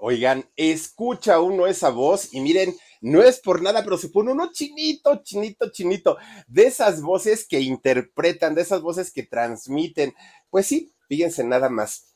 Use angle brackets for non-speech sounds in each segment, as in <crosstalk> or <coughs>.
Oigan, escucha uno esa voz y miren, no es por nada, pero se pone uno chinito, chinito, chinito, de esas voces que interpretan, de esas voces que transmiten. Pues sí, fíjense nada más.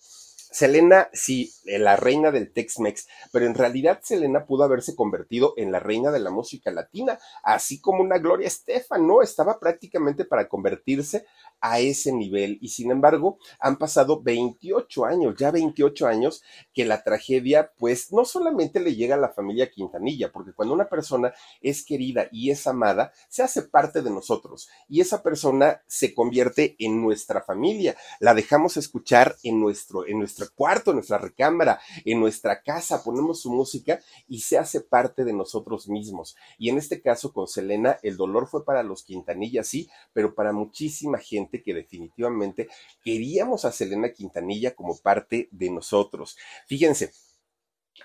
Selena, sí, eh, la reina del Tex-Mex, pero en realidad Selena pudo haberse convertido en la reina de la música latina, así como una Gloria Estefan, ¿no? Estaba prácticamente para convertirse a ese nivel y sin embargo han pasado 28 años, ya 28 años que la tragedia pues no solamente le llega a la familia Quintanilla, porque cuando una persona es querida y es amada, se hace parte de nosotros y esa persona se convierte en nuestra familia, la dejamos escuchar en nuestro, en nuestro cuarto, en nuestra recámara, en nuestra casa, ponemos su música y se hace parte de nosotros mismos. Y en este caso con Selena, el dolor fue para los Quintanilla, sí, pero para muchísima gente que definitivamente queríamos a Selena Quintanilla como parte de nosotros. Fíjense,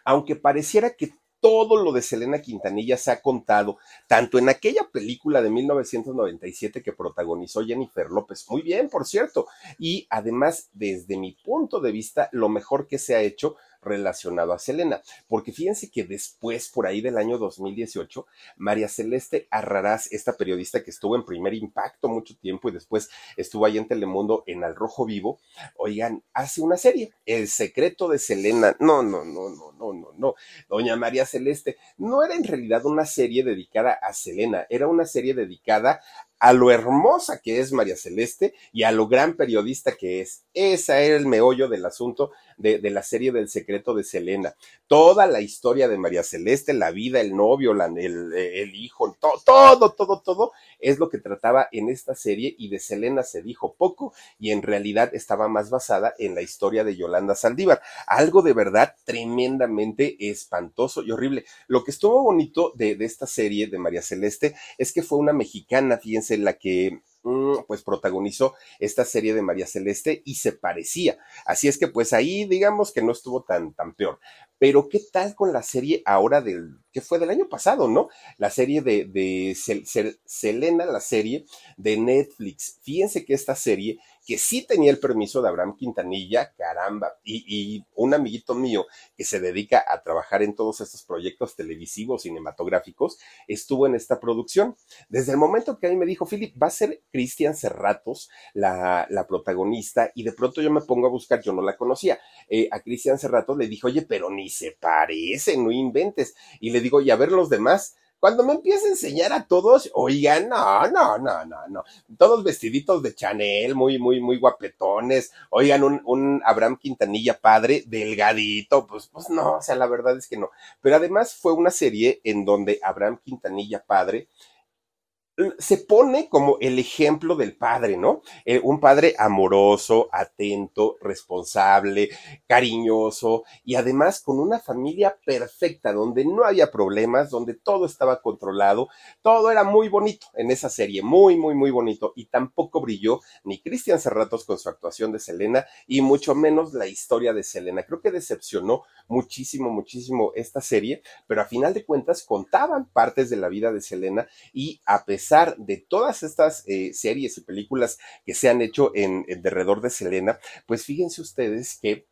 aunque pareciera que todo lo de Selena Quintanilla se ha contado, tanto en aquella película de 1997 que protagonizó Jennifer López, muy bien, por cierto, y además, desde mi punto de vista, lo mejor que se ha hecho relacionado a Selena, porque fíjense que después, por ahí del año 2018, María Celeste Arraraz, esta periodista que estuvo en primer impacto mucho tiempo y después estuvo ahí en Telemundo en Al Rojo Vivo, oigan, hace una serie, El secreto de Selena. No, no, no, no, no, no, no. Doña María Celeste no era en realidad una serie dedicada a Selena, era una serie dedicada a lo hermosa que es María Celeste y a lo gran periodista que es. Ese era el meollo del asunto de, la serie del secreto de Selena. Toda la historia de María Celeste, la vida, el novio, el, hijo, todo, todo, todo es lo que trataba en esta serie y de Selena se dijo poco y en realidad estaba más basada en la historia de Yolanda Saldívar. Algo de verdad tremendamente espantoso y horrible. Lo que estuvo bonito de, esta serie de María Celeste es que fue una mexicana, fíjense, la que pues protagonizó esta serie de María Celeste y se parecía. Así es que pues ahí digamos que no estuvo tan, tan peor. Pero ¿qué tal con la serie ahora del, que fue del año pasado, ¿no? La serie de, de Selena, la serie de Netflix. Fíjense que esta serie que sí tenía el permiso de Abraham Quintanilla, caramba, y, un amiguito mío que se dedica a trabajar en todos estos proyectos televisivos, cinematográficos, estuvo en esta producción. Desde el momento que a mí me dijo, Philip, va a ser Cristian Serratos la, protagonista, y de pronto yo me pongo a buscar, yo no la conocía, eh, a Cristian Serratos le dije, oye, pero ni se parece, no inventes, y le digo, y a ver los demás, cuando me empieza a enseñar a todos, oigan, no, no, no, no, no. Todos vestiditos de Chanel, muy, muy, muy guapetones. Oigan, un, un Abraham Quintanilla padre, delgadito. Pues, pues no, o sea, la verdad es que no. Pero además fue una serie en donde Abraham Quintanilla padre se pone como el ejemplo del padre, ¿no? Eh, un padre amoroso, atento, responsable, cariñoso y además con una familia perfecta, donde no había problemas, donde todo estaba controlado, todo era muy bonito en esa serie, muy, muy, muy bonito y tampoco brilló ni Cristian Serratos con su actuación de Selena y mucho menos la historia de Selena. Creo que decepcionó muchísimo, muchísimo esta serie, pero a final de cuentas contaban partes de la vida de Selena y a pesar de todas estas eh, series y películas que se han hecho en, en derredor de Selena, pues fíjense ustedes que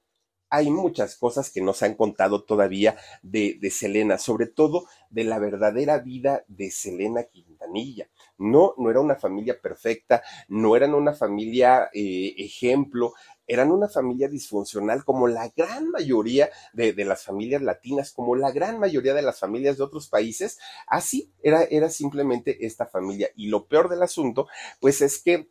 hay muchas cosas que no se han contado todavía de, de, Selena, sobre todo de la verdadera vida de Selena Quintanilla. No, no era una familia perfecta, no eran una familia eh, ejemplo, eran una familia disfuncional como la gran mayoría de, las familias latinas, como la gran mayoría de las familias de otros países. Así era, era simplemente esta familia. Y lo peor del asunto, pues es que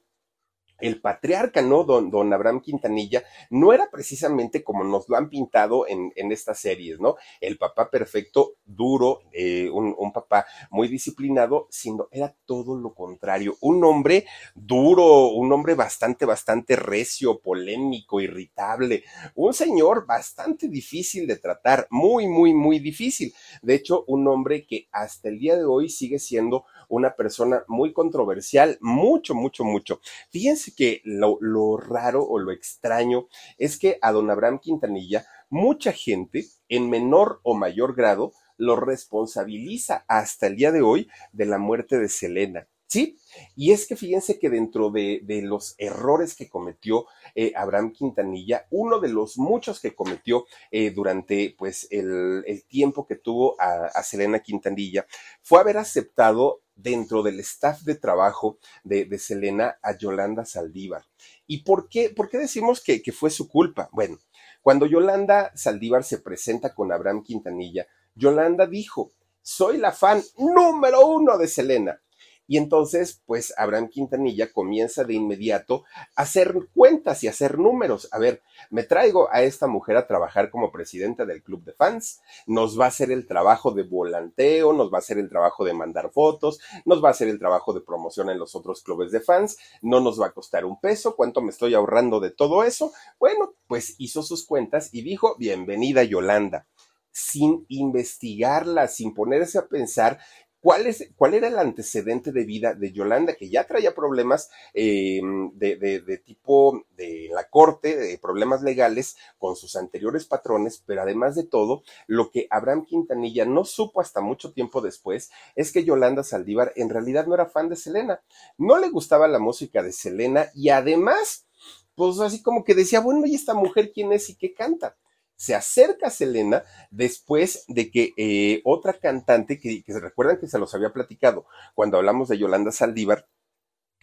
el patriarca, ¿no? Don, don Abraham Quintanilla, no era precisamente como nos lo han pintado en, estas series, ¿no? El papá perfecto, duro, eh, un, papá muy disciplinado, sino era todo lo contrario. Un hombre duro, un hombre bastante, bastante recio, polémico, irritable, un señor bastante difícil de tratar, muy, muy, muy difícil. De hecho, un hombre que hasta el día de hoy sigue siendo una persona muy controversial, mucho, mucho, mucho. Fíjense que lo, lo raro o lo extraño es que a don Abraham Quintanilla, mucha gente, en menor o mayor grado, lo responsabiliza hasta el día de hoy de la muerte de Selena. ¿Sí? Y es que fíjense que dentro de, de, los errores que cometió eh, Abraham Quintanilla, uno de los muchos que cometió eh, durante pues el, tiempo que tuvo a, Selena Quintanilla, fue haber aceptado dentro del staff de trabajo de, Selena a Yolanda Saldívar. ¿Y por qué, por qué decimos que, que fue su culpa? Bueno, cuando Yolanda Saldívar se presenta con Abraham Quintanilla, Yolanda dijo, soy la fan número uno de Selena. Y entonces, pues Abraham Quintanilla comienza de inmediato a hacer cuentas y a hacer números. A ver, me traigo a esta mujer a trabajar como presidenta del club de fans, nos va a hacer el trabajo de volanteo, nos va a hacer el trabajo de mandar fotos, nos va a hacer el trabajo de promoción en los otros clubes de fans, no nos va a costar un peso, ¿cuánto me estoy ahorrando de todo eso? Bueno, pues hizo sus cuentas y dijo, bienvenida Yolanda sin investigarla, sin ponerse a pensar ¿Cuál, es, ¿Cuál era el antecedente de vida de Yolanda, que ya traía problemas eh, de, de, tipo de la corte, de problemas legales con sus anteriores patrones, pero además de todo, lo que Abraham Quintanilla no supo hasta mucho tiempo después es que Yolanda Saldívar en realidad no era fan de Selena, no le gustaba la música de Selena y además, pues así como que decía, bueno, ¿y esta mujer quién es y qué canta? Se acerca a Selena después de que eh, otra cantante, que, se recuerdan que se los había platicado cuando hablamos de Yolanda Saldívar,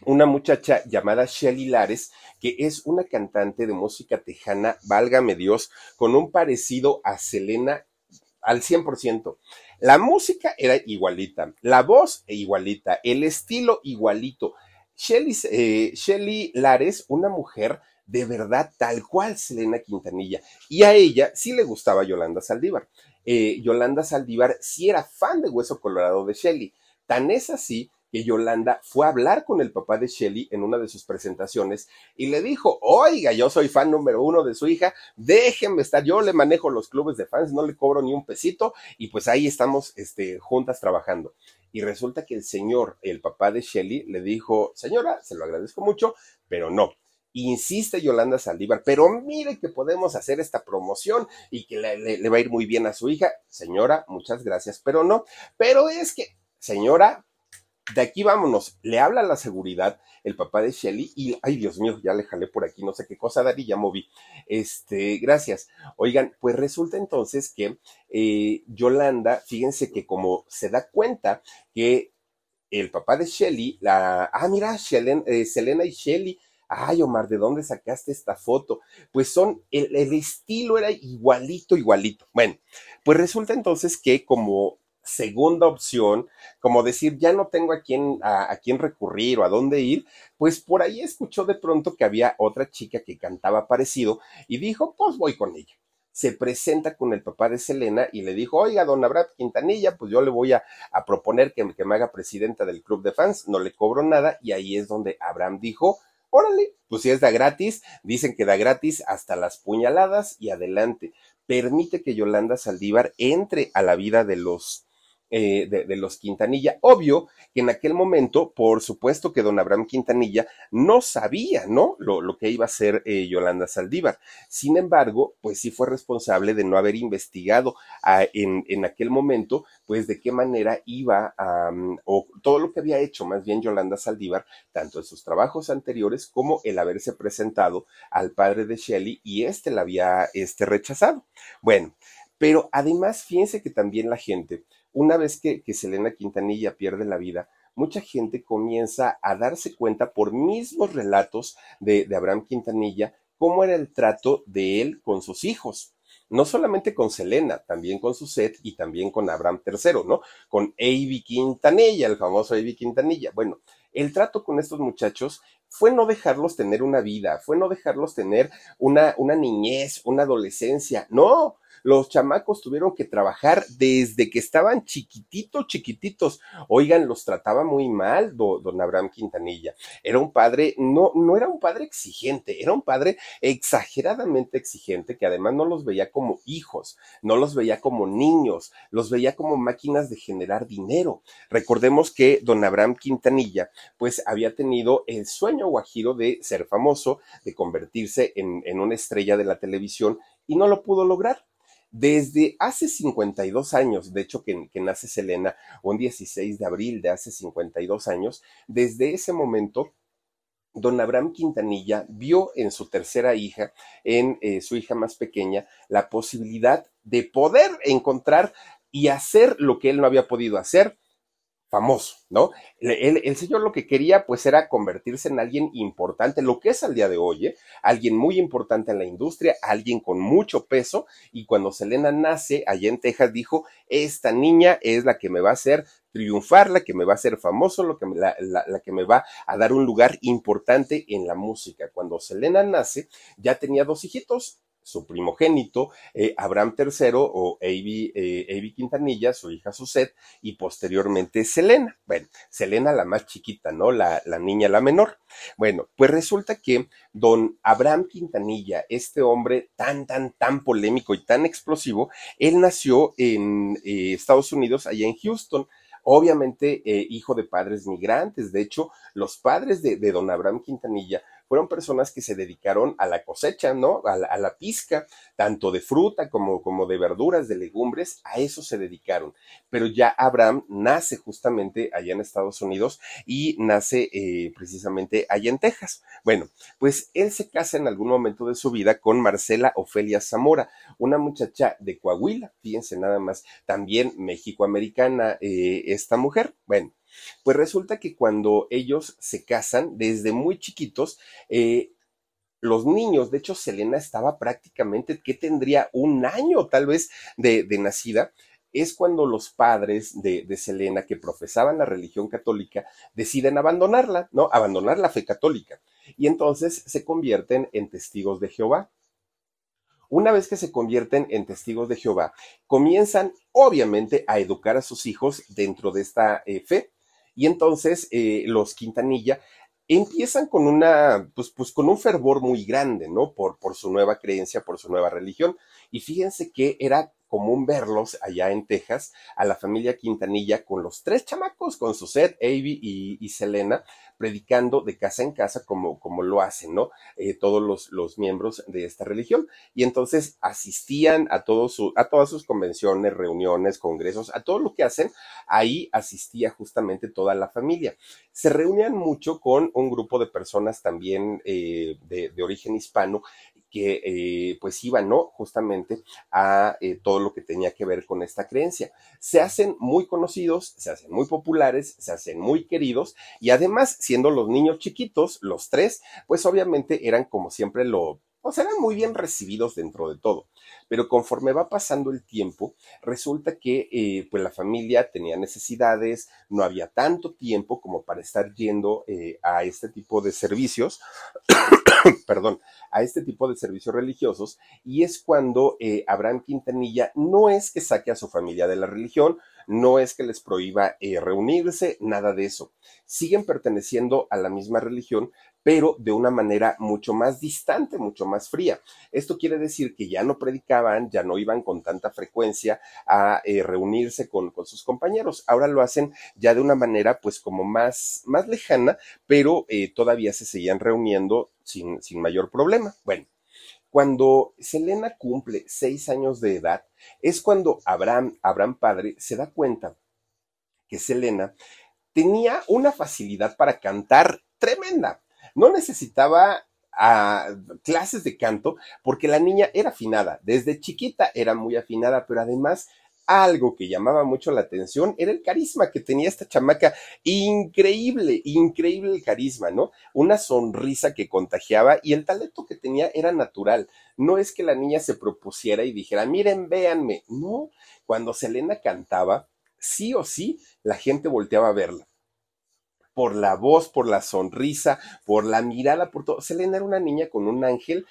una muchacha llamada Shelly Lares, que es una cantante de música tejana, válgame Dios, con un parecido a Selena al 100%. La música era igualita, la voz igualita, el estilo igualito. Shelly, eh, Shelly Lares, una mujer de verdad tal cual Selena Quintanilla. Y a ella sí le gustaba Yolanda Saldívar. Eh, Yolanda Saldívar sí era fan de Hueso Colorado de Shelley. Tan es así que Yolanda fue a hablar con el papá de Shelley en una de sus presentaciones y le dijo, oiga, yo soy fan número uno de su hija, déjenme estar, yo le manejo los clubes de fans, no le cobro ni un pesito y pues ahí estamos este, juntas trabajando. Y resulta que el señor, el papá de Shelley, le dijo, señora, se lo agradezco mucho, pero no, insiste Yolanda Saldívar, pero mire que podemos hacer esta promoción y que le, va a ir muy bien a su hija. Señora, muchas gracias, pero no. Pero es que, señora, de aquí vámonos. Le habla la seguridad el papá de Shelly y, ay Dios mío, ya le jalé por aquí, no sé qué cosa dar y ya moví. Este, gracias. Oigan, pues resulta entonces que eh, Yolanda, fíjense que como se da cuenta que el papá de Shelly, la, ah, mira, eh, Selena y Shelly ay Omar, ¿de dónde sacaste esta foto? Pues son, el, estilo era igualito, igualito. Bueno, pues resulta entonces que como segunda opción, como decir, ya no tengo a quién, a, quién recurrir o a dónde ir, pues por ahí escuchó de pronto que había otra chica que cantaba parecido y dijo, pues voy con ella se presenta con el papá de Selena y le dijo, oiga, don Abraham Quintanilla, pues yo le voy a, proponer que, que, me haga presidenta del club de fans, no le cobro nada, y ahí es donde Abraham dijo, órale, pues si es da gratis, dicen que da gratis hasta las puñaladas y adelante. Permite que Yolanda Saldívar entre a la vida de los eh, de, los Quintanilla. Obvio que en aquel momento, por supuesto que don Abraham Quintanilla no sabía, ¿no? Lo, que iba a hacer eh, Yolanda Saldívar. Sin embargo, pues sí fue responsable de no haber investigado ah, en, en, aquel momento, pues de qué manera iba a, mm, o todo lo que había hecho más bien Yolanda Saldívar, tanto en sus trabajos anteriores como el haberse presentado al padre de Shelley y este la había este, rechazado. Bueno, pero además, fíjense que también la gente, una vez que, Selena Quintanilla pierde la vida, mucha gente comienza a darse cuenta por mismos relatos de, Abraham Quintanilla cómo era el trato de él con sus hijos. No solamente con Selena, también con su set y también con Abraham III, ¿no? Con Avi Quintanilla, el famoso Avi Quintanilla. Bueno, el trato con estos muchachos fue no dejarlos tener una vida, fue no dejarlos tener una, una niñez, una adolescencia. No, los chamacos tuvieron que trabajar desde que estaban chiquititos, chiquititos. Oigan, los trataba muy mal don Abraham Quintanilla. Era un padre, no, no era un padre exigente, era un padre exageradamente exigente que además no los veía como hijos, no los veía como niños, los veía como máquinas de generar dinero. Recordemos que don Abraham Quintanilla, pues había tenido el sueño guajiro de ser famoso, de convertirse en, en una estrella de la televisión y no lo pudo lograr. Desde hace 52 años, de hecho que, nace Selena, un 16 de abril de hace 52 años, desde ese momento don Abraham Quintanilla vio en su tercera hija, en eh, su hija más pequeña, la posibilidad de poder encontrar y hacer lo que él no había podido hacer, famoso, ¿no? El, señor lo que quería pues era convertirse en alguien importante, lo que es al día de hoy, ¿eh? alguien muy importante en la industria, alguien con mucho peso y cuando Selena nace allá en Texas dijo, esta niña es la que me va a hacer triunfar, la que me va a hacer famoso, lo que la, la, que me va a dar un lugar importante en la música. Cuando Selena nace, ya tenía dos hijitos, su primogénito, eh, Abraham III o Avi, eh, Quintanilla, su hija Suset, y posteriormente Selena. Bueno, Selena la más chiquita, ¿no? La, la, niña la menor. Bueno, pues resulta que don Abraham Quintanilla, este hombre tan, tan, tan polémico y tan explosivo, él nació en eh, Estados Unidos, allá en Houston. Obviamente, hijo de padres migrantes. De hecho, los padres de don Abraham Quintanilla fueron personas que se dedicaron a la cosecha, ¿no? A la, a pizca, tanto de fruta como, como de verduras, de legumbres, a eso se dedicaron. Pero ya Abraham nace justamente allá en Estados Unidos y nace eh, precisamente allá en Texas. Bueno, pues él se casa en algún momento de su vida con Marcela Ofelia Zamora, una muchacha de Coahuila, fíjense nada más, también mexicoamericana eh, esta mujer. Bueno, pues resulta que cuando ellos se casan, desde muy chiquitos, eh, los niños, de hecho, Selena estaba prácticamente, que tendría un año tal vez de, nacida, es cuando los padres de, de, Selena, que profesaban la religión católica, deciden abandonarla, ¿no? Abandonar la fe católica. Y entonces se convierten en testigos de Jehová. Una vez que se convierten en testigos de Jehová, comienzan obviamente a educar a sus hijos dentro de esta eh, fe y entonces eh, los Quintanilla empiezan con una, pues, pues con un fervor muy grande, ¿no? Por, por su nueva creencia, por su nueva religión. Y fíjense que era común verlos allá en Texas, a la familia Quintanilla con los tres chamacos, con Suset, Avi y, y Selena, predicando de casa en casa como, como lo hacen, ¿no? Eh, todos los, los, miembros de esta religión. Y entonces asistían a, todos su, a todas sus convenciones, reuniones, congresos, a todo lo que hacen. Ahí asistía justamente toda la familia. Se reunían mucho con un grupo de personas también eh, de origen hispano que eh, pues iban, ¿no? Justamente a eh, todo lo que tenía que ver con esta creencia. Se hacen muy conocidos, se hacen muy populares, se hacen muy queridos y además, siendo los niños chiquitos, los tres, pues obviamente eran como siempre lo pues eran muy bien recibidos dentro de todo. Pero conforme va pasando el tiempo, resulta que eh, pues la familia tenía necesidades, no había tanto tiempo como para estar yendo eh, a este tipo de servicios, <coughs> perdón, a este tipo de servicios religiosos, y es cuando eh, Abraham Quintanilla no es que saque a su familia de la religión, no es que les prohíba reunirse, nada de eso. Siguen perteneciendo a la misma religión, pero de una manera mucho más distante, mucho más fría. Esto quiere decir que ya no predicaban, ya no iban con tanta frecuencia a eh, reunirse con, sus compañeros. Ahora lo hacen ya de una manera pues como más, más lejana, pero eh, todavía se seguían reuniendo sin, sin mayor problema. Bueno, cuando Selena cumple seis años de edad, es cuando Abraham, Abraham padre, se da cuenta que Selena tenía una facilidad para cantar tremenda no necesitaba ah, clases de canto porque la niña era afinada, desde chiquita era muy afinada, pero además algo que llamaba mucho la atención era el carisma que tenía esta chamaca. Increíble, increíble el carisma, ¿no? Una sonrisa que contagiaba y el talento que tenía era natural. No es que la niña se propusiera y dijera, miren, véanme. No, cuando Selena cantaba, sí o sí, la gente volteaba a verla por la voz, por la sonrisa, por la mirada, por todo. Selena era una niña con un ángel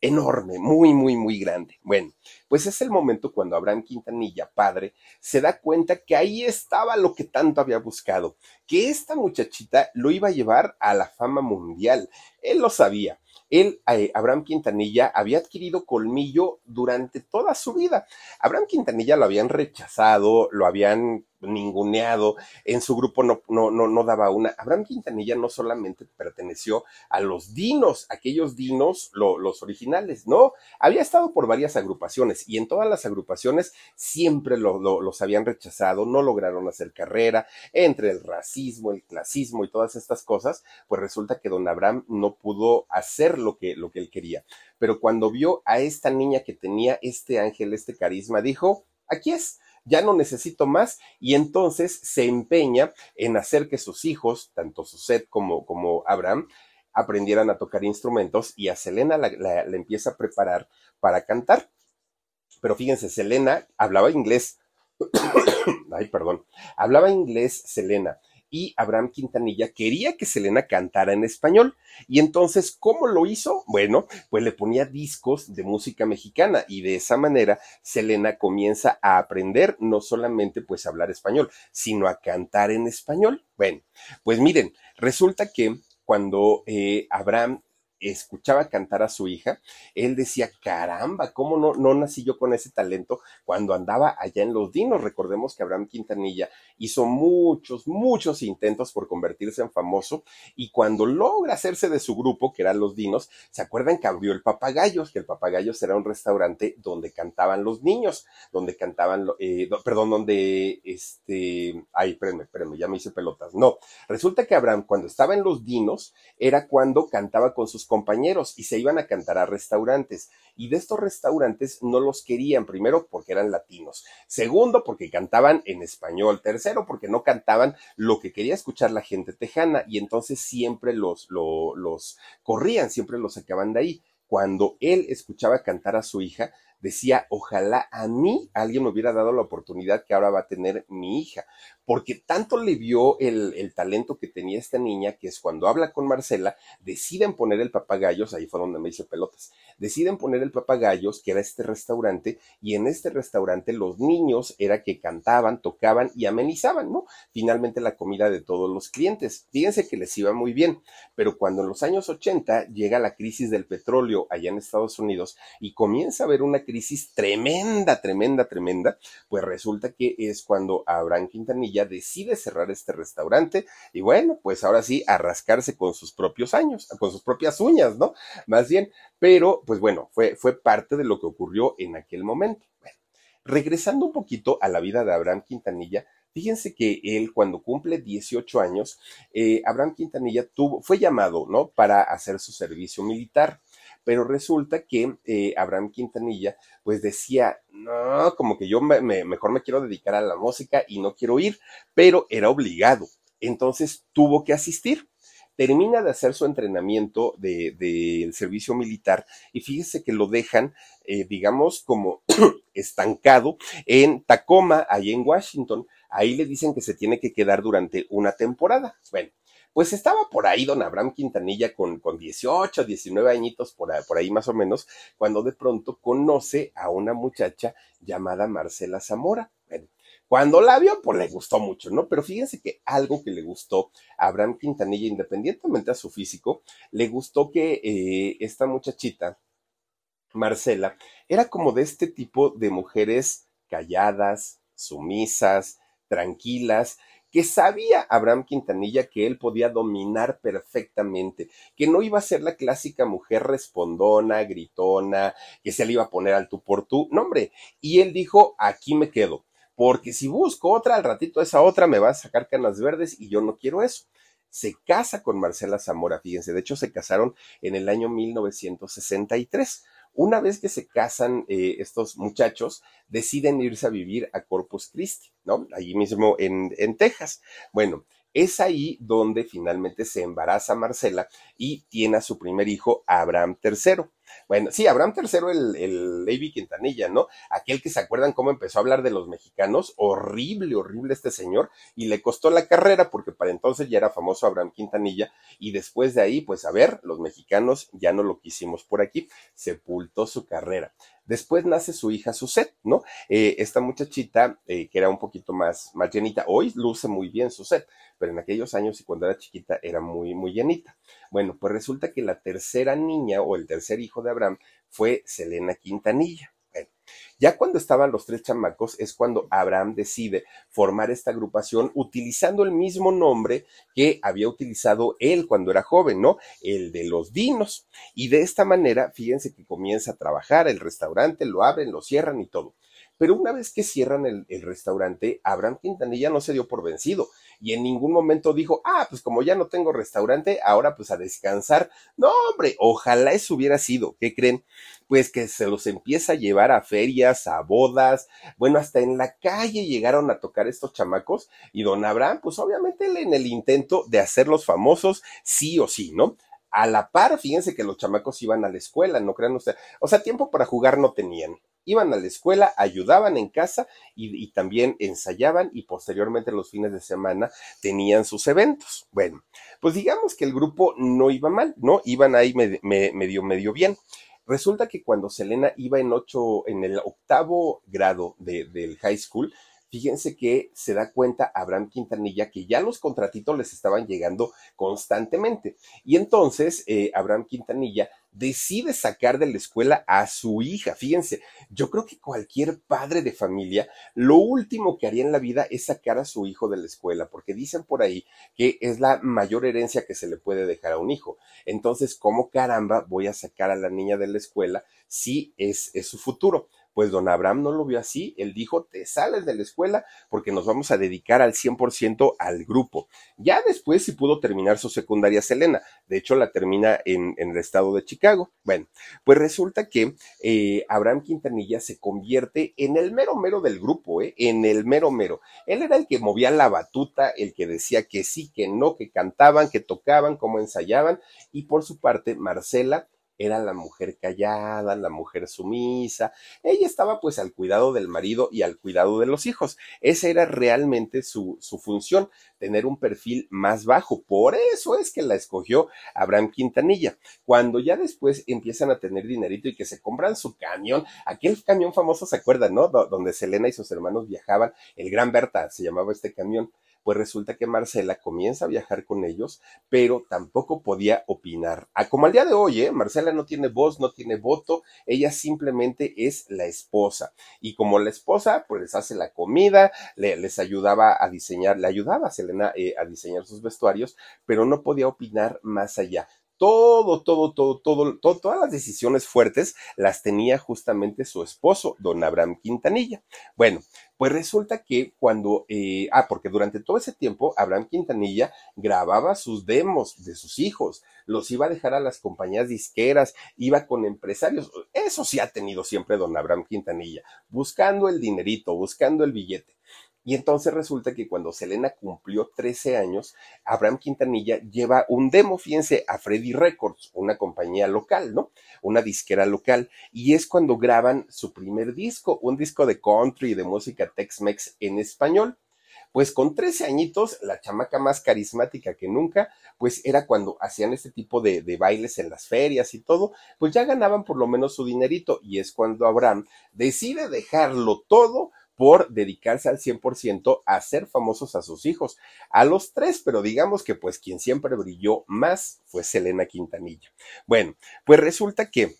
enorme, muy, muy, muy grande. Bueno, pues es el momento cuando Abraham Quintanilla, padre, se da cuenta que ahí estaba lo que tanto había buscado, que esta muchachita lo iba a llevar a la fama mundial. Él lo sabía. Él, eh, Abraham Quintanilla, había adquirido colmillo durante toda su vida. Abraham Quintanilla lo habían rechazado, lo habían ninguneado, en su grupo no, no, no, no daba una. Abraham Quintanilla no solamente perteneció a los dinos, aquellos dinos, los originales, no, había estado por varias agrupaciones y en todas las agrupaciones siempre los habían rechazado, no lograron hacer carrera, entre el racismo, el clasismo y todas estas cosas, pues resulta que don Abraham no pudo hacer lo que, lo que él quería. Pero cuando vio a esta niña que tenía este ángel, este carisma, dijo, aquí es, ya no necesito más y entonces se empeña en hacer que sus hijos, tanto Suset como, como Abraham, aprendieran a tocar instrumentos y a Selena la, la, empieza a preparar para cantar. Pero fíjense, Selena hablaba inglés. <coughs> Ay, perdón. Hablaba inglés Selena y Abraham Quintanilla quería que Selena cantara en español. Y entonces, ¿cómo lo hizo? Bueno, pues le ponía discos de música mexicana y de esa manera Selena comienza a aprender no solamente pues a hablar español, sino a cantar en español. Bueno, pues miren, resulta que cuando eh, Abraham escuchaba cantar a su hija, él decía, caramba, ¿cómo no, no nací yo con ese talento cuando andaba allá en los dinos? Recordemos que Abraham Quintanilla hizo muchos, muchos intentos por convertirse en famoso y cuando logra hacerse de su grupo, que eran los dinos, ¿se acuerdan que abrió el Papagayos? Que el Papagayos era un restaurante donde cantaban los niños, donde cantaban, eh, perdón, donde, este, ay, espérenme, espérenme, ya me hice pelotas. No, resulta que Abraham cuando estaba en los dinos era cuando cantaba con sus compañeros y se iban a cantar a restaurantes. Y de estos restaurantes no los querían, primero porque eran latinos, segundo porque cantaban en español, tercero porque no cantaban lo que quería escuchar la gente tejana y entonces siempre los, los, corrían, siempre los sacaban de ahí. Cuando él escuchaba cantar a su hija, decía, ojalá a mí alguien me hubiera dado la oportunidad que ahora va a tener mi hija, porque tanto le vio el, el, talento que tenía esta niña, que es cuando habla con Marcela, deciden poner el papagayos, ahí fue donde me hice pelotas, deciden poner el papagayos, que era este restaurante, y en este restaurante los niños era que cantaban, tocaban y amenizaban, ¿no? Finalmente la comida de todos los clientes. Fíjense que les iba muy bien, pero cuando en los años 80 llega la crisis del petróleo allá en Estados Unidos y comienza a haber una crisis tremenda, tremenda, tremenda, pues resulta que es cuando Abraham Quintanilla decide cerrar este restaurante y bueno, pues ahora sí, a rascarse con sus propios años, con sus propias uñas, ¿no? Más bien, pero pues bueno, fue, fue parte de lo que ocurrió en aquel momento. Bueno, regresando un poquito a la vida de Abraham Quintanilla, Fíjense que él, cuando cumple 18 años, eh, Abraham Quintanilla tuvo, fue llamado, ¿no? Para hacer su servicio militar pero resulta que eh, Abraham Quintanilla pues decía, no, como que yo me, mejor me quiero dedicar a la música y no quiero ir, pero era obligado, entonces tuvo que asistir. Termina de hacer su entrenamiento del de, servicio militar y fíjese que lo dejan, eh, digamos, como <clears throat> estancado en Tacoma, ahí en Washington. Ahí le dicen que se tiene que quedar durante una temporada. Bueno, pues estaba por ahí don Abraham Quintanilla con, con 18, 19 añitos, por, por ahí más o menos, cuando de pronto conoce a una muchacha llamada Marcela Zamora. Cuando la vio, pues le gustó mucho, ¿no? Pero fíjense que algo que le gustó a Abraham Quintanilla, independientemente a su físico, le gustó que eh, esta muchachita, Marcela, era como de este tipo de mujeres calladas, sumisas, tranquilas, que sabía Abraham Quintanilla que él podía dominar perfectamente, que no iba a ser la clásica mujer respondona, gritona, que se le iba a poner al tú por tú, no hombre, y él dijo, aquí me quedo, porque si busco otra, al ratito esa otra me va a sacar canas verdes y yo no quiero eso se casa con Marcela Zamora, fíjense, de hecho se casaron en el año 1963. Una vez que se casan eh, estos muchachos, deciden irse a vivir a Corpus Christi, ¿no? Allí mismo en, en Texas. Bueno, es ahí donde finalmente se embaraza Marcela y tiene a su primer hijo, Abraham III. Bueno, sí, Abraham III, el, el Lady Quintanilla, ¿no? Aquel que se acuerdan cómo empezó a hablar de los mexicanos. Horrible, horrible este señor. Y le costó la carrera porque para entonces ya era famoso Abraham Quintanilla. Y después de ahí, pues a ver, los mexicanos ya no lo quisimos por aquí. Sepultó su carrera. Después nace su hija Suset, ¿no? Eh, esta muchachita, eh, que era un poquito más, más llenita, hoy luce muy bien Suset, pero en aquellos años y cuando era chiquita era muy, muy llenita. Bueno, pues resulta que la tercera niña o el tercer hijo de Abraham fue Selena Quintanilla. Ya cuando estaban los tres chamacos es cuando Abraham decide formar esta agrupación utilizando el mismo nombre que había utilizado él cuando era joven, ¿no? El de los dinos. Y de esta manera, fíjense que comienza a trabajar el restaurante, lo abren, lo cierran y todo. Pero una vez que cierran el, restaurante, Abraham Quintanilla no se dio por vencido y en ningún momento dijo, ah, pues como ya no tengo restaurante, ahora pues a descansar. No, hombre, ojalá eso hubiera sido. ¿Qué creen? Pues que se los empieza a llevar a ferias, a bodas, bueno, hasta en la calle llegaron a tocar estos chamacos y don Abraham, pues obviamente en el intento de hacerlos famosos, sí o sí, ¿no? a la par, fíjense que los chamacos iban a la escuela, no crean ustedes. O sea, tiempo para jugar no tenían iban a la escuela, ayudaban en casa y, también ensayaban y posteriormente los fines de semana tenían sus eventos. Bueno, pues digamos que el grupo no iba mal, ¿no? Iban ahí medio, medio, medio bien. Resulta que cuando Selena iba en ocho, en el octavo grado de, del high school, fíjense que se da cuenta Abraham Quintanilla que ya los contratitos les estaban llegando constantemente. Y entonces eh, Abraham Quintanilla decide sacar de la escuela a su hija. Fíjense, yo creo que cualquier padre de familia, lo último que haría en la vida es sacar a su hijo de la escuela, porque dicen por ahí que es la mayor herencia que se le puede dejar a un hijo. Entonces, ¿cómo caramba voy a sacar a la niña de la escuela si es, es su futuro? Pues don Abraham no lo vio así, él dijo, te sales de la escuela porque nos vamos a dedicar al 100% al grupo. Ya después sí pudo terminar su secundaria Selena, de hecho la termina en, el estado de Chicago. Bueno, pues resulta que eh, Abraham Quintanilla se convierte en el mero mero del grupo, ¿eh? en el mero mero. Él era el que movía la batuta, el que decía que sí, que no, que cantaban, que tocaban, cómo ensayaban, y por su parte Marcela, era la mujer callada, la mujer sumisa. Ella estaba pues al cuidado del marido y al cuidado de los hijos. Esa era realmente su, su función, tener un perfil más bajo. Por eso es que la escogió Abraham Quintanilla. Cuando ya después empiezan a tener dinerito y que se compran su camión, aquel camión famoso, ¿se acuerdan, no? donde Selena y sus hermanos viajaban, el Gran Berta se llamaba este camión pues resulta que Marcela comienza a viajar con ellos, pero tampoco podía opinar. Ah, como al día de hoy, ¿eh? Marcela no tiene voz, no tiene voto, ella simplemente es la esposa. Y como la esposa, pues les hace la comida, le, les ayudaba a diseñar, le ayudaba a Selena eh, a diseñar sus vestuarios, pero no podía opinar más allá todo, todo, todo, todo, todas las decisiones fuertes las tenía justamente su esposo, don Abraham Quintanilla. Bueno, pues resulta que cuando, eh, ah, porque durante todo ese tiempo Abraham Quintanilla grababa sus demos de sus hijos, los iba a dejar a las compañías disqueras, iba con empresarios, eso sí ha tenido siempre don Abraham Quintanilla, buscando el dinerito, buscando el billete. Y entonces resulta que cuando Selena cumplió 13 años, Abraham Quintanilla lleva un demo, fíjense, a Freddy Records, una compañía local, ¿no? Una disquera local. Y es cuando graban su primer disco, un disco de country y de música Tex-Mex en español. Pues con 13 añitos, la chamaca más carismática que nunca, pues era cuando hacían este tipo de, de, bailes en las ferias y todo, pues ya ganaban por lo menos su dinerito. Y es cuando Abraham decide dejarlo todo por dedicarse al 100% a hacer famosos a sus hijos, a los tres, pero digamos que pues quien siempre brilló más fue Selena Quintanilla. Bueno, pues resulta que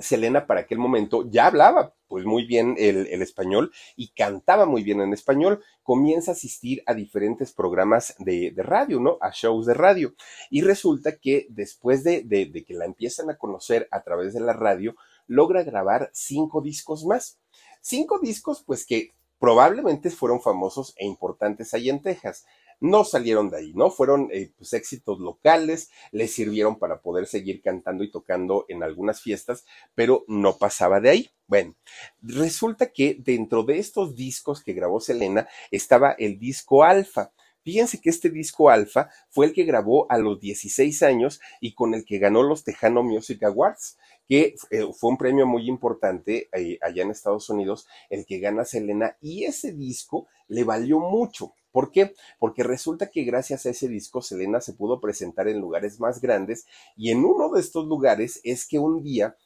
Selena para aquel momento ya hablaba pues muy bien el, español y cantaba muy bien en español. Comienza a asistir a diferentes programas de, de radio, ¿no? A shows de radio. Y resulta que después de, de, de que la empiezan a conocer a través de la radio, logra grabar cinco discos más. Cinco discos, pues que probablemente fueron famosos e importantes ahí en Texas. No salieron de ahí, ¿no? Fueron eh, pues, éxitos locales, les sirvieron para poder seguir cantando y tocando en algunas fiestas, pero no pasaba de ahí. Bueno, resulta que dentro de estos discos que grabó Selena estaba el disco Alfa. Fíjense que este disco Alfa fue el que grabó a los 16 años y con el que ganó los Tejano Music Awards que eh, fue un premio muy importante eh, allá en Estados Unidos, el que gana Selena, y ese disco le valió mucho. ¿Por qué? Porque resulta que gracias a ese disco Selena se pudo presentar en lugares más grandes y en uno de estos lugares es que un día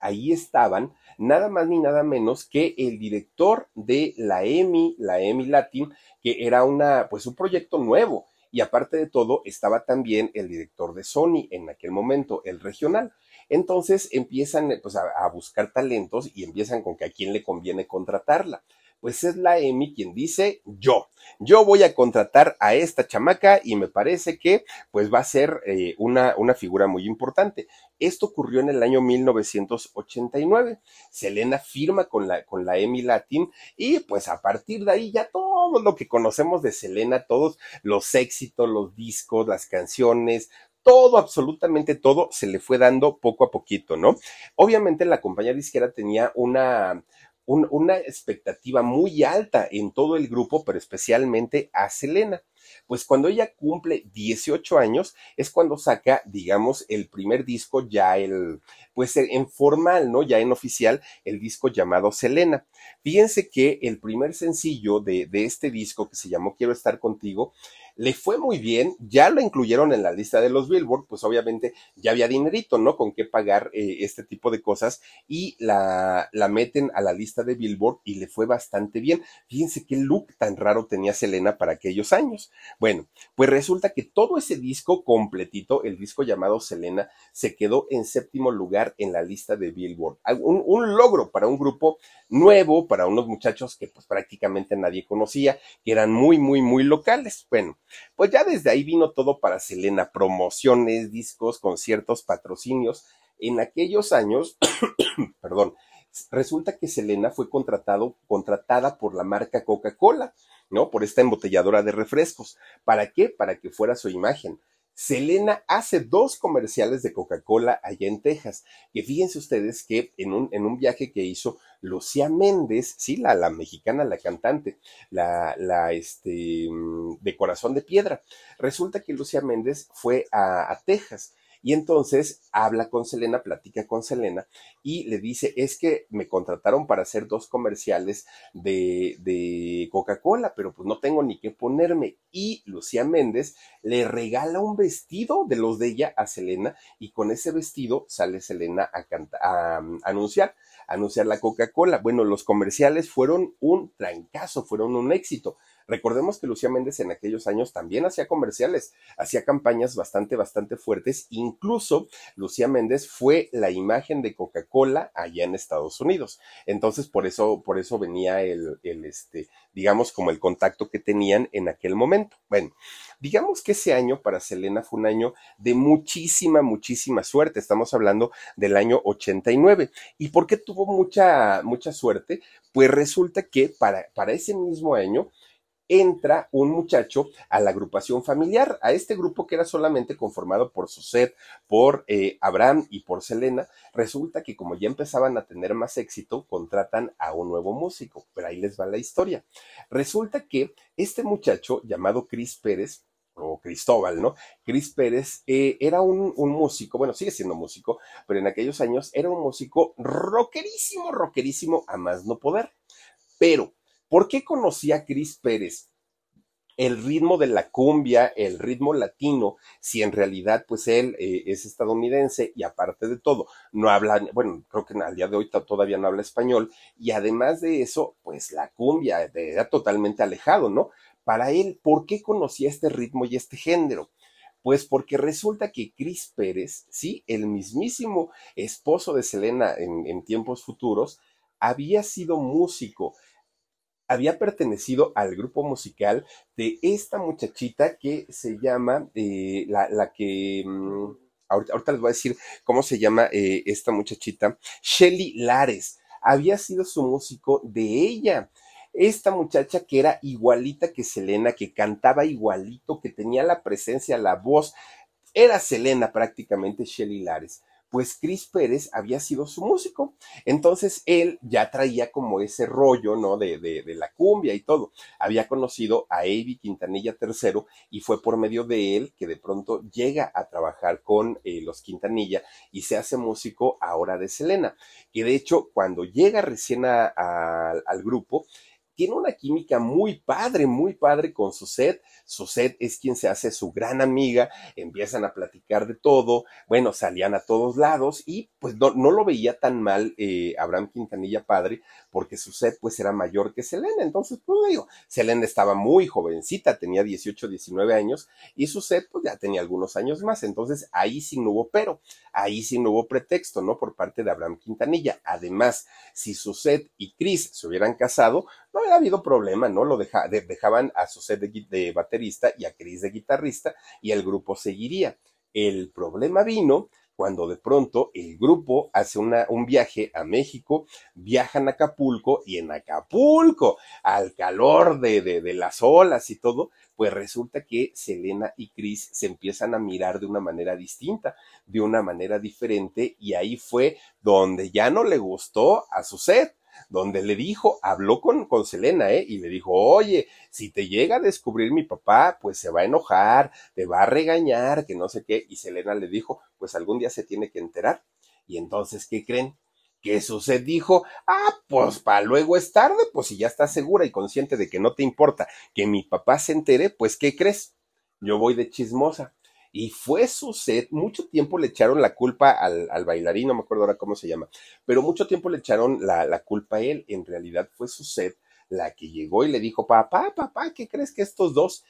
ahí estaban nada más ni nada menos que el director de la EMI, la EMI Latin, que era una pues un proyecto nuevo y aparte de todo estaba también el director de Sony en aquel momento, el regional. Entonces empiezan pues, a, a buscar talentos y empiezan con que a quién le conviene contratarla pues es la Emi quien dice yo. Yo voy a contratar a esta chamaca y me parece que pues va a ser eh, una, una figura muy importante. Esto ocurrió en el año 1989. Selena firma con la, con la Emi Latin y pues a partir de ahí ya todo lo que conocemos de Selena, todos los éxitos, los discos, las canciones, todo, absolutamente todo se le fue dando poco a poquito, ¿no? Obviamente la compañía disquera tenía una, una expectativa muy alta en todo el grupo, pero especialmente a Selena. Pues cuando ella cumple 18 años es cuando saca, digamos, el primer disco ya el, pues en formal, ¿no? Ya en oficial, el disco llamado Selena. Fíjense que el primer sencillo de, de este disco que se llamó Quiero estar contigo, le fue muy bien, ya lo incluyeron en la lista de los Billboard, pues obviamente ya había dinerito, ¿no? Con qué pagar eh, este tipo de cosas y la, la meten a la lista de Billboard y le fue bastante bien. Fíjense qué look tan raro tenía Selena para aquellos años. Bueno, pues resulta que todo ese disco completito, el disco llamado Selena, se quedó en séptimo lugar en la lista de Billboard. Un, un logro para un grupo nuevo, para unos muchachos que pues prácticamente nadie conocía, que eran muy, muy, muy locales. Bueno, pues ya desde ahí vino todo para Selena, promociones, discos, conciertos, patrocinios. En aquellos años, <coughs> perdón, resulta que Selena fue contratado, contratada por la marca Coca-Cola, ¿no? Por esta embotelladora de refrescos. ¿Para qué? Para que fuera su imagen. Selena hace dos comerciales de Coca-Cola allá en Texas. Que fíjense ustedes que en un, en un viaje que hizo Lucía Méndez, sí, la, la mexicana, la cantante, la, la, este, mm, de corazón de piedra. Resulta que Lucía Méndez fue a, a Texas y entonces habla con Selena, platica con Selena y le dice, es que me contrataron para hacer dos comerciales de, de Coca-Cola, pero pues no tengo ni qué ponerme. Y Lucía Méndez le regala un vestido de los de ella a Selena y con ese vestido sale Selena a, a, a anunciar anunciar la Coca-Cola. Bueno, los comerciales fueron un trancazo, fueron un éxito. Recordemos que Lucía Méndez en aquellos años también hacía comerciales, hacía campañas bastante, bastante fuertes. Incluso Lucía Méndez fue la imagen de Coca-Cola allá en Estados Unidos. Entonces, por eso, por eso venía el, este, digamos, como el contacto que tenían en aquel momento. Bueno, digamos que ese año para Selena fue un año de muchísima, muchísima suerte. Estamos hablando del año 89. ¿Y por qué tuvo mucha, mucha suerte? Pues resulta que para, para ese mismo año, entra un muchacho a la agrupación familiar, a este grupo que era solamente conformado por Suset, por eh, Abraham y por Selena. Resulta que como ya empezaban a tener más éxito, contratan a un nuevo músico, pero ahí les va la historia. Resulta que este muchacho llamado Chris Pérez, o Cristóbal, ¿no? Chris Pérez eh, era un, un, músico, bueno, sigue siendo músico, pero en aquellos años era un músico rockerísimo, rockerísimo a más no poder. Pero ¿Por qué conocía a Cris Pérez? el ritmo de la cumbia, el ritmo latino, si en realidad pues él eh, es estadounidense y aparte de todo, no habla, bueno, creo que al día de hoy todavía no habla español y además de eso, pues la cumbia era totalmente alejado, ¿no? Para él, ¿por qué conocía este ritmo y este género? Pues porque resulta que Cris Pérez, sí, el mismísimo esposo de Selena en, en tiempos futuros, había sido músico, había pertenecido al grupo musical de esta muchachita que se llama, eh, la, la, que... mmm, ahorita, les voy a decir cómo se llama eh, esta muchachita, Shelly Lares. Había sido su músico de ella. Esta muchacha que era igualita que Selena, que cantaba igualito, que tenía la presencia, la voz, era Selena prácticamente, Shelly Lares pues Chris Pérez había sido su músico. Entonces él ya traía como ese rollo, ¿no? De, de, de la cumbia y todo. Había conocido a Avi Quintanilla III y fue por medio de él que de pronto llega a trabajar con eh, los Quintanilla y se hace músico ahora de Selena. Y de hecho, cuando llega recién a, al grupo, tiene una química muy padre, muy padre con Suset. Suset es quien se hace su gran amiga, empiezan a platicar de todo, bueno, salían a todos lados y pues no, no lo veía tan mal eh, Abraham Quintanilla padre, porque Suset pues era mayor que Selena, entonces pues digo, Selena estaba muy jovencita, tenía 18, 19 años y Suset pues ya tenía algunos años más, entonces ahí sí no hubo pero, ahí sí no hubo pretexto, ¿no? Por parte de Abraham Quintanilla. Además, si Suset y Chris se hubieran casado, no había habido problema, ¿no? Lo dejaban a su de, de baterista y a Chris de guitarrista y el grupo seguiría. El problema vino cuando de pronto el grupo hace un viaje a México, viajan a Acapulco y en Acapulco, al calor de, de, de, las olas y todo, pues resulta que Selena y Chris se empiezan a mirar de una manera distinta, de una manera diferente y ahí fue donde ya no le gustó a su set donde le dijo, habló con, con Selena, ¿eh? Y le dijo, oye, si te llega a descubrir mi papá, pues se va a enojar, te va a regañar, que no sé qué. Y Selena le dijo, pues algún día se tiene que enterar. Y entonces, ¿qué creen? Que sucede dijo, ah, pues para luego es tarde, pues si ya estás segura y consciente de que no te importa que mi papá se entere, pues ¿qué crees? Yo voy de chismosa y fue su set, mucho tiempo le echaron la culpa al, al, bailarín, no me acuerdo ahora cómo se llama, pero mucho tiempo le echaron la, la culpa a él, en realidad fue su set la que llegó y le dijo, papá, papá, ¿qué crees que estos dos...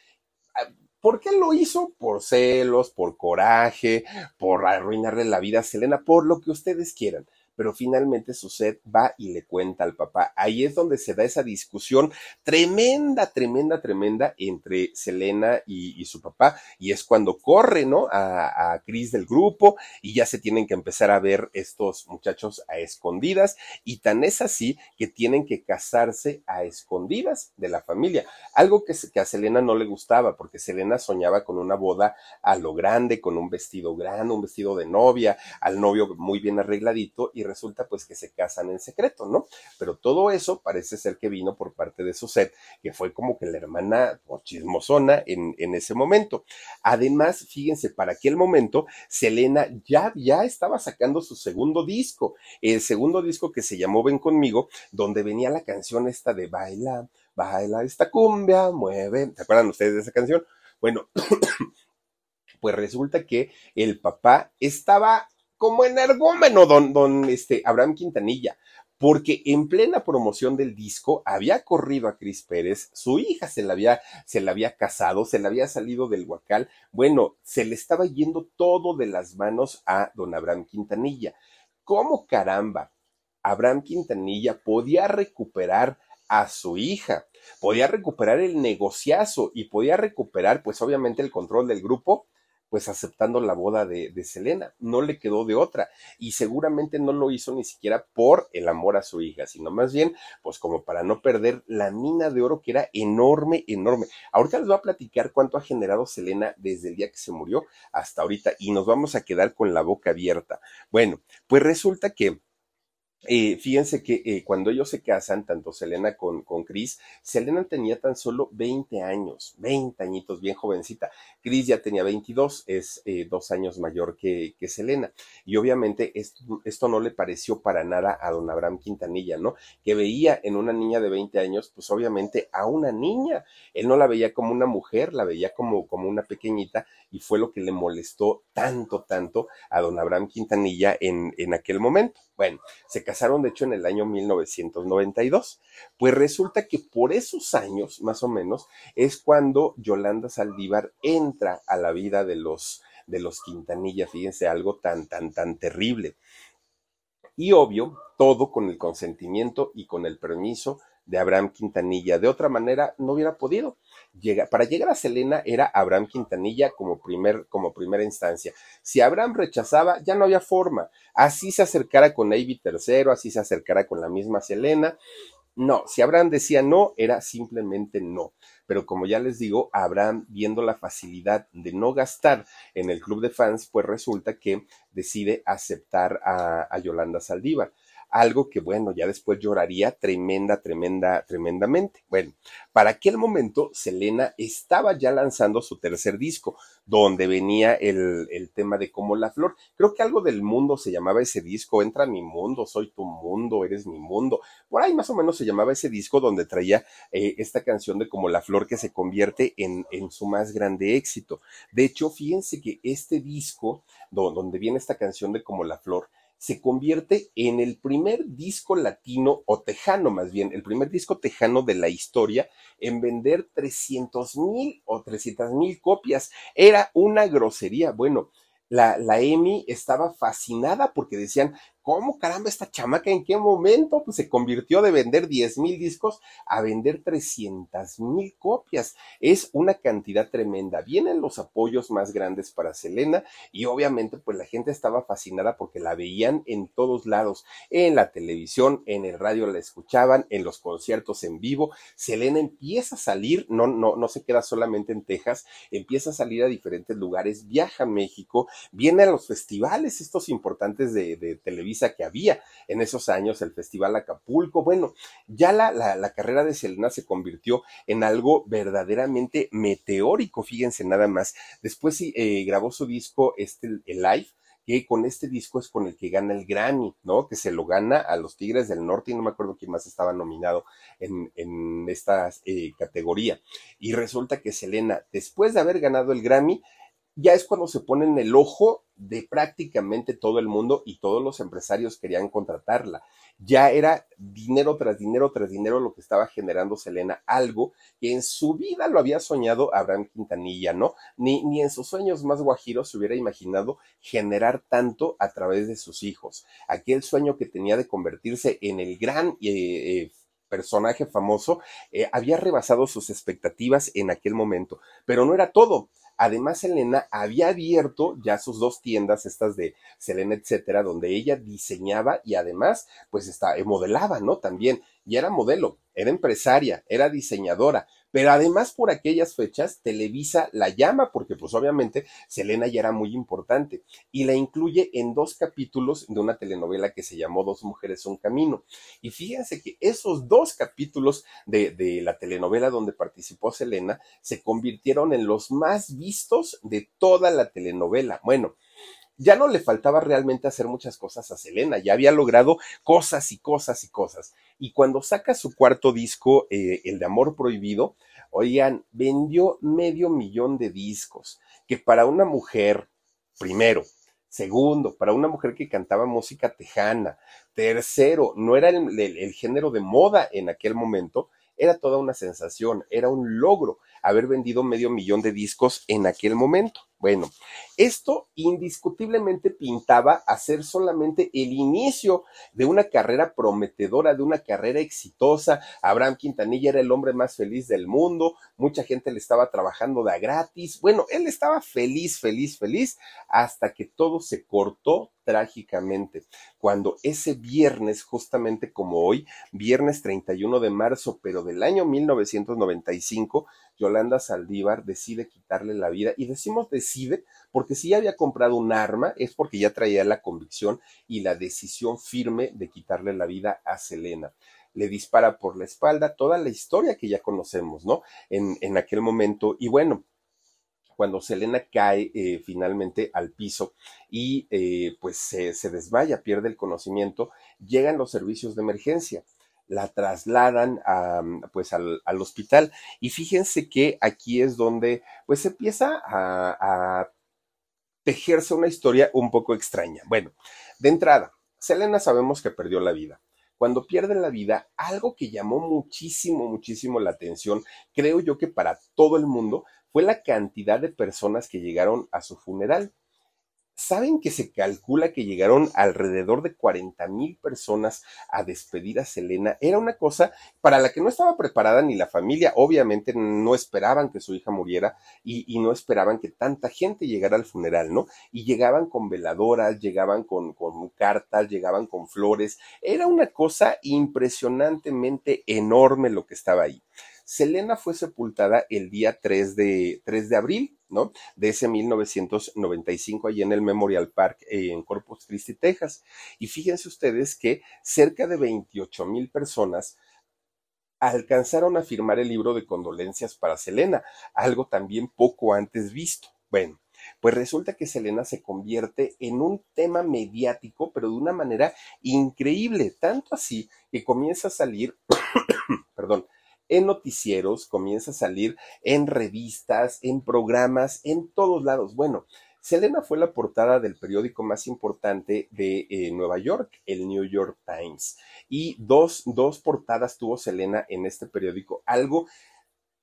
Ah, ¿Por qué lo hizo? Por celos, por coraje, por arruinarle la vida a Selena, por lo que ustedes quieran pero finalmente Suset va y le cuenta al papá. Ahí es donde se da esa discusión tremenda, tremenda, tremenda entre Selena y, y su papá, y es cuando corre, ¿no? A, a Chris del grupo y ya se tienen que empezar a ver estos muchachos a escondidas, y tan es así que tienen que casarse a escondidas de la familia, algo que, que a Selena no le gustaba, porque Selena soñaba con una boda a lo grande, con un vestido grande, un vestido de novia, al novio muy bien arregladito, y resulta pues que se casan en secreto, ¿no? Pero todo eso parece ser que vino por parte de Suset, que fue como que la hermana o chismosona en, en ese momento. Además, fíjense, para aquel momento, Selena ya, ya estaba sacando su segundo disco, el segundo disco que se llamó Ven conmigo, donde venía la canción esta de baila, baila esta cumbia, mueve, ¿se acuerdan ustedes de esa canción? Bueno, <coughs> pues resulta que el papá estaba como energúmeno don, don este, Abraham Quintanilla, porque en plena promoción del disco había corrido a Cris Pérez, su hija se la había, se la había casado, se la había salido del huacal, bueno, se le estaba yendo todo de las manos a don Abraham Quintanilla. ¿Cómo caramba? Abraham Quintanilla podía recuperar a su hija, podía recuperar el negociazo y podía recuperar, pues obviamente, el control del grupo pues aceptando la boda de, de, Selena. No le quedó de otra. Y seguramente no lo hizo ni siquiera por el amor a su hija, sino más bien, pues como para no perder la mina de oro que era enorme, enorme. Ahorita les voy a platicar cuánto ha generado Selena desde el día que se murió hasta ahorita y nos vamos a quedar con la boca abierta. Bueno, pues resulta que eh, fíjense que eh, cuando ellos se casan, tanto Selena con, con Chris, Selena tenía tan solo 20 años, 20 añitos, bien jovencita. Chris ya tenía 22, es eh, dos años mayor que, que Selena. Y obviamente esto, esto, no le pareció para nada a don Abraham Quintanilla, ¿no? Que veía en una niña de 20 años, pues obviamente a una niña. Él no la veía como una mujer, la veía como, como una pequeñita y fue lo que le molestó tanto, tanto a don Abraham Quintanilla en, en aquel momento. Bueno, se casaron de hecho en el año 1992. Pues resulta que por esos años, más o menos, es cuando Yolanda Saldívar entra a la vida de los, de los Quintanilla. Fíjense, algo tan, tan, tan terrible. Y obvio, todo con el consentimiento y con el permiso de Abraham Quintanilla. De otra manera, no hubiera podido. Para llegar a Selena era Abraham Quintanilla como, primer, como primera instancia. Si Abraham rechazaba, ya no había forma. Así se acercara con Avi III, así se acercara con la misma Selena. No, si Abraham decía no, era simplemente no. Pero como ya les digo, Abraham, viendo la facilidad de no gastar en el club de fans, pues resulta que decide aceptar a, a Yolanda Saldívar. Algo que bueno, ya después lloraría tremenda, tremenda, tremendamente. Bueno, para aquel momento Selena estaba ya lanzando su tercer disco, donde venía el, el tema de Como la Flor. Creo que algo del mundo se llamaba ese disco, Entra mi mundo, soy tu mundo, eres mi mundo. Por ahí más o menos se llamaba ese disco donde traía eh, esta canción de Como la Flor que se convierte en, en su más grande éxito. De hecho, fíjense que este disco, donde viene esta canción de Como la Flor, se convierte en el primer disco latino o tejano más bien, el primer disco tejano de la historia en vender 300 mil o 300 mil copias. Era una grosería. Bueno, la, la Emi estaba fascinada porque decían, ¿Cómo caramba esta chamaca en qué momento? Pues se convirtió de vender 10 mil discos a vender 300 mil copias. Es una cantidad tremenda. Vienen los apoyos más grandes para Selena y obviamente pues la gente estaba fascinada porque la veían en todos lados, en la televisión, en el radio la escuchaban, en los conciertos en vivo. Selena empieza a salir, no, no, no se queda solamente en Texas, empieza a salir a diferentes lugares, viaja a México, viene a los festivales estos importantes de, de televisión que había en esos años, el Festival Acapulco. Bueno, ya la, la, carrera de Selena se convirtió en algo verdaderamente meteórico, fíjense nada más. Después eh, grabó su disco, este, el Live, que con este disco es con el que gana el Grammy, ¿no? Que se lo gana a los Tigres del Norte y no me acuerdo quién más estaba nominado en, en esta eh, categoría. Y resulta que Selena, después de haber ganado el Grammy, ya es cuando se pone en el ojo de prácticamente todo el mundo y todos los empresarios querían contratarla. Ya era dinero tras dinero tras dinero lo que estaba generando Selena, algo que en su vida lo había soñado Abraham Quintanilla, ¿no? Ni, ni en sus sueños más guajiros se hubiera imaginado generar tanto a través de sus hijos. Aquel sueño que tenía de convertirse en el gran eh, eh, personaje famoso, eh, había rebasado sus expectativas en aquel momento, pero no era todo. Además, Selena había abierto ya sus dos tiendas, estas de Selena, etcétera, donde ella diseñaba y además, pues, está, modelaba, ¿no? También, y era modelo, era empresaria, era diseñadora, pero además por aquellas fechas Televisa la llama porque pues obviamente Selena ya era muy importante y la incluye en dos capítulos de una telenovela que se llamó Dos mujeres un camino. Y fíjense que esos dos capítulos de, de la telenovela donde participó Selena se convirtieron en los más vistos de toda la telenovela. Bueno, ya no le faltaba realmente hacer muchas cosas a Selena, ya había logrado cosas y cosas y cosas. Y cuando saca su cuarto disco, eh, el de Amor Prohibido, oigan, vendió medio millón de discos, que para una mujer, primero, Segundo, para una mujer que cantaba música tejana. Tercero, no era el, género de moda en aquel momento, era toda una sensación, era un logro haber vendido medio millón de discos en aquel momento. Bueno, esto indiscutiblemente pintaba a ser solamente el inicio de una carrera prometedora, de una carrera exitosa. Abraham Quintanilla era el hombre más feliz del mundo, mucha gente le estaba trabajando de gratis. Bueno, él estaba feliz, feliz, feliz, hasta que todo se cortó trágicamente, cuando ese viernes, justamente como hoy, viernes 31 de marzo, pero del año 1995, Yolanda Saldívar decide quitarle la vida. Y decimos decide porque si ya había comprado un arma es porque ya traía la convicción y la decisión firme de quitarle la vida a Selena. Le dispara por la espalda toda la historia que ya conocemos, ¿no? En, en aquel momento. Y bueno, cuando Selena cae eh, finalmente al piso y eh, pues se, se, pierde el conocimiento, llegan los servicios de emergencia la trasladan a, pues al, al, hospital. Y fíjense que aquí es donde pues empieza a, a tejerse una historia un poco extraña. Bueno, de entrada, Selena sabemos que perdió la vida. Cuando pierde la vida, algo que llamó muchísimo, muchísimo la atención, creo yo que para todo el mundo, fue la cantidad de personas que llegaron a su funeral. ¿Saben que se calcula que llegaron alrededor de 40 mil personas a despedir a Selena? Era una cosa para la que no estaba preparada ni la familia. Obviamente no esperaban que su hija muriera y, no esperaban que tanta gente llegara al funeral, ¿no? Y llegaban con veladoras, llegaban con, con cartas, llegaban con flores. Era una cosa impresionantemente enorme lo que estaba ahí. Selena fue sepultada el día 3 de, 3 de abril De ese 1995 allí en el Memorial Park eh, en Corpus Christi, Texas. Y fíjense ustedes que cerca de 28 mil personas alcanzaron a firmar el libro de condolencias para Selena, algo también poco antes visto. Bueno, pues resulta que Selena se convierte en un tema mediático, pero de una manera increíble, tanto así que comienza a salir, <coughs> perdón, en noticieros, comienza a salir en revistas, en programas, en todos lados. Bueno, Selena fue la portada del periódico más importante de eh, Nueva York, el New York Times. Y dos, dos portadas tuvo Selena en este periódico, algo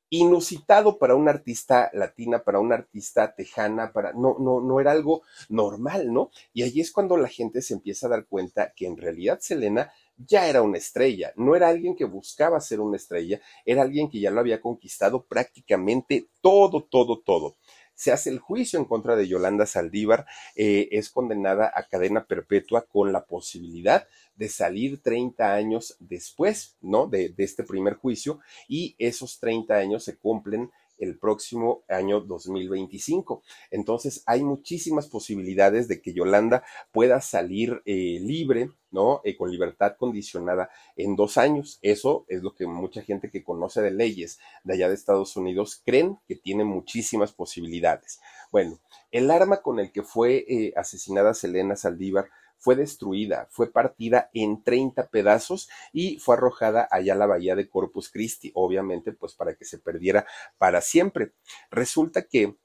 inusitado para una artista latina, para una artista tejana, para no, no, no era algo normal, ¿no? Y allí es cuando la gente se empieza a dar cuenta que en realidad Selena ya era una estrella, no era alguien que buscaba ser una estrella, era alguien que ya lo había conquistado prácticamente todo, todo, todo se hace el juicio en contra de Yolanda Saldívar, eh, es condenada a cadena perpetua con la posibilidad de salir 30 años después, ¿no? De, de este primer juicio y esos 30 años se cumplen el próximo año 2025. Entonces hay muchísimas posibilidades de que Yolanda pueda salir eh, libre, ¿no? Eh, con libertad condicionada en dos años. Eso es lo que mucha gente que conoce de leyes de allá de Estados Unidos creen que tiene muchísimas posibilidades. Bueno, el arma con el que fue eh, asesinada Selena Saldívar fue destruida, fue partida en 30 pedazos y fue arrojada allá a la bahía de Corpus Christi, obviamente pues para que se perdiera para siempre. Resulta que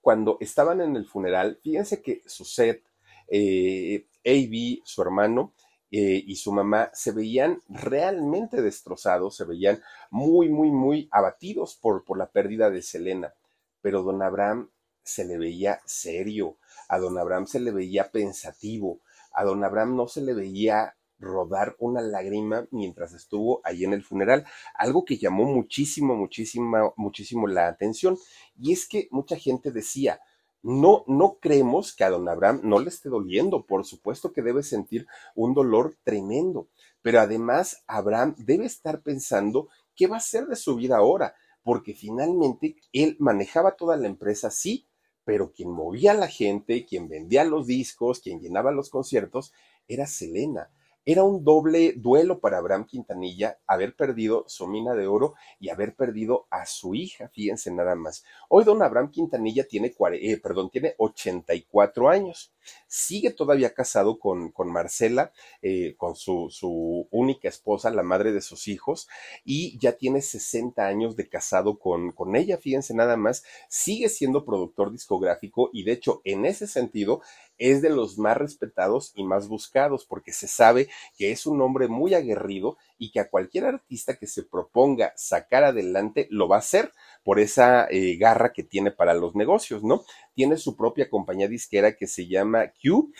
cuando estaban en el funeral, fíjense que su set, eh, AB, su hermano, eh, y su mamá se veían realmente destrozados, se veían muy, muy, muy abatidos por, por la pérdida de Selena. Pero don Abraham se le veía serio, a don Abraham se le veía pensativo, a don Abraham no se le veía rodar una lágrima mientras estuvo ahí en el funeral, algo que llamó muchísimo, muchísimo, muchísimo la atención. Y es que mucha gente decía, no, no creemos que a don Abraham no le esté doliendo, por supuesto que debe sentir un dolor tremendo, pero además Abraham debe estar pensando qué va a hacer de su vida ahora, porque finalmente él manejaba toda la empresa, sí, pero quien movía a la gente, quien vendía los discos, quien llenaba los conciertos, era Selena. Era un doble duelo para Abraham Quintanilla haber perdido su mina de oro y haber perdido a su hija, fíjense nada más. Hoy don Abraham Quintanilla tiene, eh, perdón, tiene 84 años. Sigue todavía casado con, con Marcela, eh, con su, su, única esposa, la madre de sus hijos, y ya tiene 60 años de casado con, con ella, fíjense nada más. Sigue siendo productor discográfico y de hecho en ese sentido es de los más respetados y más buscados porque se sabe que es un hombre muy aguerrido y que a cualquier artista que se proponga sacar adelante lo va a hacer por esa eh, garra que tiene para los negocios, ¿no? Tiene su propia compañía disquera que se llama Q,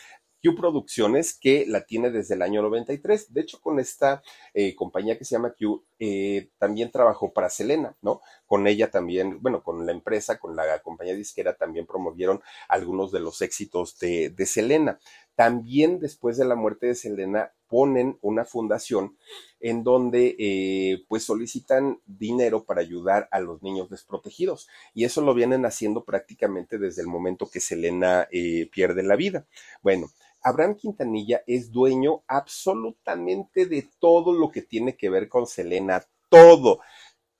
Q Producciones, que la tiene desde el año 93. De hecho, con esta eh, compañía que se llama Q, eh, también trabajó para Selena, ¿no? Con ella también, bueno, con la empresa, con la compañía disquera, también promovieron algunos de los éxitos de, de Selena. También después de la muerte de Selena ponen una fundación en donde eh, pues solicitan dinero para ayudar a los niños desprotegidos y eso lo vienen haciendo prácticamente desde el momento que Selena eh, pierde la vida. Bueno, Abraham Quintanilla es dueño absolutamente de todo lo que tiene que ver con Selena, todo.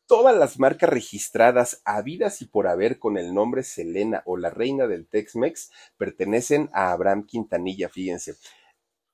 Todas las marcas registradas habidas y por haber con el nombre Selena o la reina del Tex-Mex pertenecen a Abraham Quintanilla, fíjense.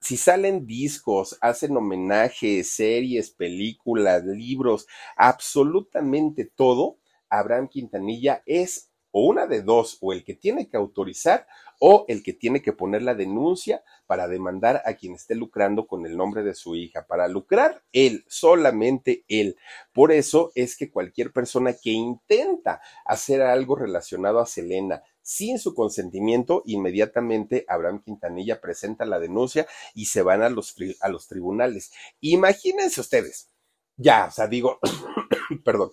Si salen discos, hacen homenajes, series, películas, libros, absolutamente todo, Abraham Quintanilla es o una de dos, o el que tiene que autorizar o el que tiene que poner la denuncia para demandar a quien esté lucrando con el nombre de su hija. Para lucrar él, solamente él. Por eso es que cualquier persona que intenta hacer algo relacionado a Selena sin su consentimiento, inmediatamente Abraham Quintanilla presenta la denuncia y se van a los, a los tribunales. Imagínense ustedes, ya, o sea, digo, <coughs> perdón,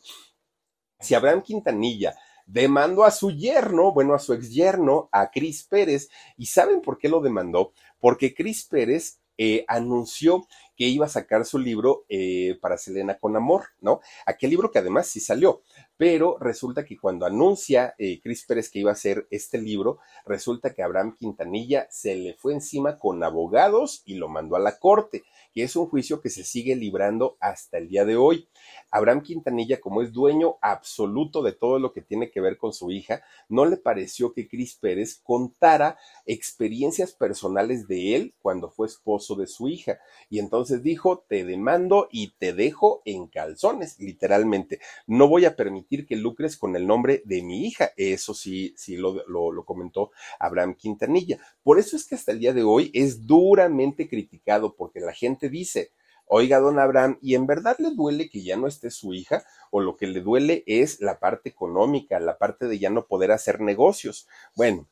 si Abraham Quintanilla demandó a su yerno, bueno, a su ex yerno, a Cris Pérez. ¿Y saben por qué lo demandó? Porque Cris Pérez eh, anunció que iba a sacar su libro eh, para Selena con Amor, ¿no? Aquel libro que además sí salió, pero resulta que cuando anuncia eh, Cris Pérez que iba a hacer este libro, resulta que Abraham Quintanilla se le fue encima con abogados y lo mandó a la corte, que es un juicio que se sigue librando hasta el día de hoy. Abraham Quintanilla, como es dueño absoluto de todo lo que tiene que ver con su hija, no le pareció que Cris Pérez contara experiencias personales de él cuando fue esposo de su hija. Y entonces dijo, te demando y te dejo en calzones, literalmente. No voy a permitir que lucres con el nombre de mi hija. Eso sí, sí lo, lo comentó Abraham Quintanilla. Por eso es que hasta el día de hoy es duramente criticado porque la gente dice, Oiga, don Abraham, ¿y en verdad le duele que ya no esté su hija? ¿O lo que le duele es la parte económica, la parte de ya no poder hacer negocios? Bueno,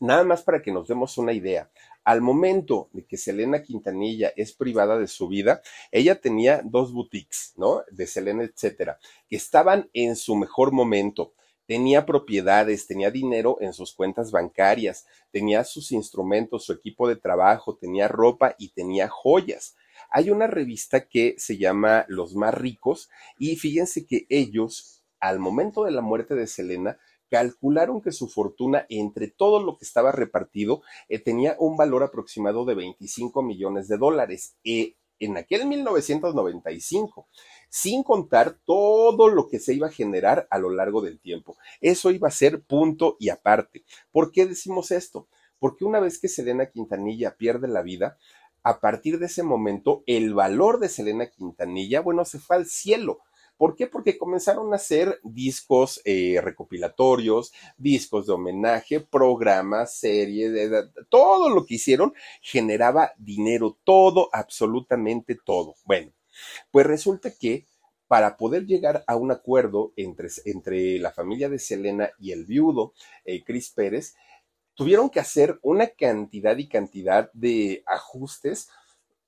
nada más para que nos demos una idea. Al momento de que Selena Quintanilla es privada de su vida, ella tenía dos boutiques, ¿no? De Selena, etcétera, que estaban en su mejor momento tenía propiedades, tenía dinero en sus cuentas bancarias, tenía sus instrumentos, su equipo de trabajo, tenía ropa y tenía joyas. Hay una revista que se llama Los más ricos y fíjense que ellos, al momento de la muerte de Selena, calcularon que su fortuna entre todo lo que estaba repartido eh, tenía un valor aproximado de 25 millones de dólares. Eh, en aquel 1995, sin contar todo lo que se iba a generar a lo largo del tiempo. Eso iba a ser punto y aparte. ¿Por qué decimos esto? Porque una vez que Selena Quintanilla pierde la vida, a partir de ese momento, el valor de Selena Quintanilla, bueno, se fue al cielo. ¿Por qué? Porque comenzaron a hacer discos eh, recopilatorios, discos de homenaje, programas, series, todo lo que hicieron generaba dinero, todo, absolutamente todo. Bueno, pues resulta que para poder llegar a un acuerdo entre, entre la familia de Selena y el viudo, eh, Chris Pérez, tuvieron que hacer una cantidad y cantidad de ajustes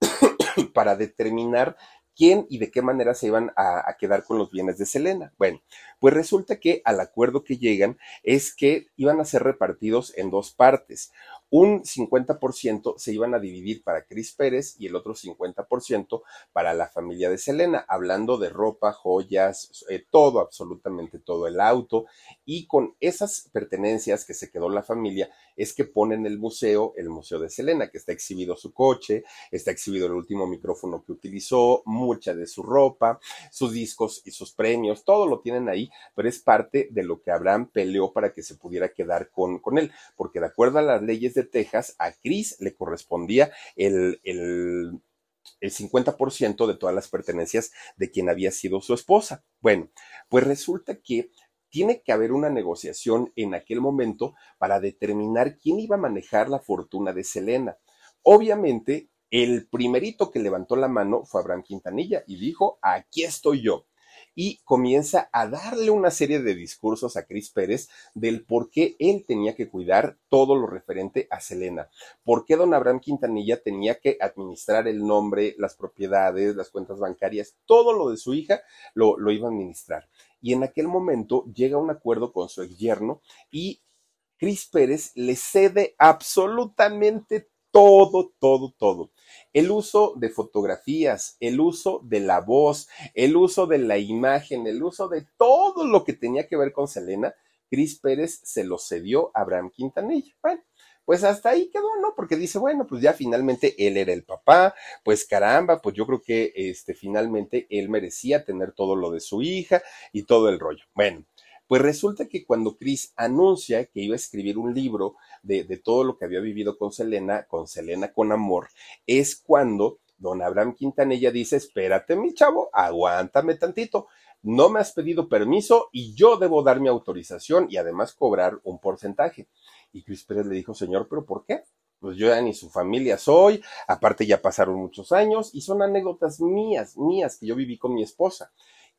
<coughs> para determinar quién y de qué manera se iban a, a, quedar con los bienes de Selena. Bueno, pues resulta que al acuerdo que llegan es que iban a ser repartidos en dos partes un 50% se iban a dividir para Cris Pérez y el otro 50% para la familia de Selena, hablando de ropa, joyas, eh, todo, absolutamente todo el auto. Y con esas pertenencias que se quedó la familia, es que ponen el museo, el Museo de Selena, que está exhibido su coche, está exhibido el último micrófono que utilizó, mucha de su ropa, sus discos y sus premios, todo lo tienen ahí, pero es parte de lo que Abraham peleó para que se pudiera quedar con, con él, porque de acuerdo a las leyes de Texas, a Chris le correspondía el, el, el 50% de todas las pertenencias de quien había sido su esposa. Bueno, pues resulta que tiene que haber una negociación en aquel momento para determinar quién iba a manejar la fortuna de Selena. Obviamente, el primerito que levantó la mano fue Abraham Quintanilla y dijo, aquí estoy yo y comienza a darle una serie de discursos a Cris Pérez del por qué él tenía que cuidar todo lo referente a Selena, por qué don Abraham Quintanilla tenía que administrar el nombre, las propiedades, las cuentas bancarias, todo lo de su hija lo, lo iba a administrar. Y en aquel momento llega a un acuerdo con su ex yerno y Cris Pérez le cede absolutamente todo, todo, todo. El uso de fotografías, el uso de la voz, el uso de la imagen, el uso de todo lo que tenía que ver con Selena, Cris Pérez se lo cedió a Abraham Quintanilla. Bueno, pues hasta ahí quedó, ¿no? Porque dice, bueno, pues ya finalmente él era el papá, pues caramba, pues yo creo que este finalmente él merecía tener todo lo de su hija y todo el rollo. Bueno, pues resulta que cuando Chris anuncia que iba a escribir un libro de, todo lo que había vivido con Selena, con Selena con amor, es cuando don Abraham Quintanilla dice, espérate mi chavo, aguántame tantito, no me has pedido permiso y yo debo dar mi autorización y además cobrar un porcentaje. Y Chris Pérez le dijo, señor, ¿pero por qué? Pues yo ya ni su familia soy, aparte ya pasaron muchos años y son anécdotas mías, mías que yo viví con mi esposa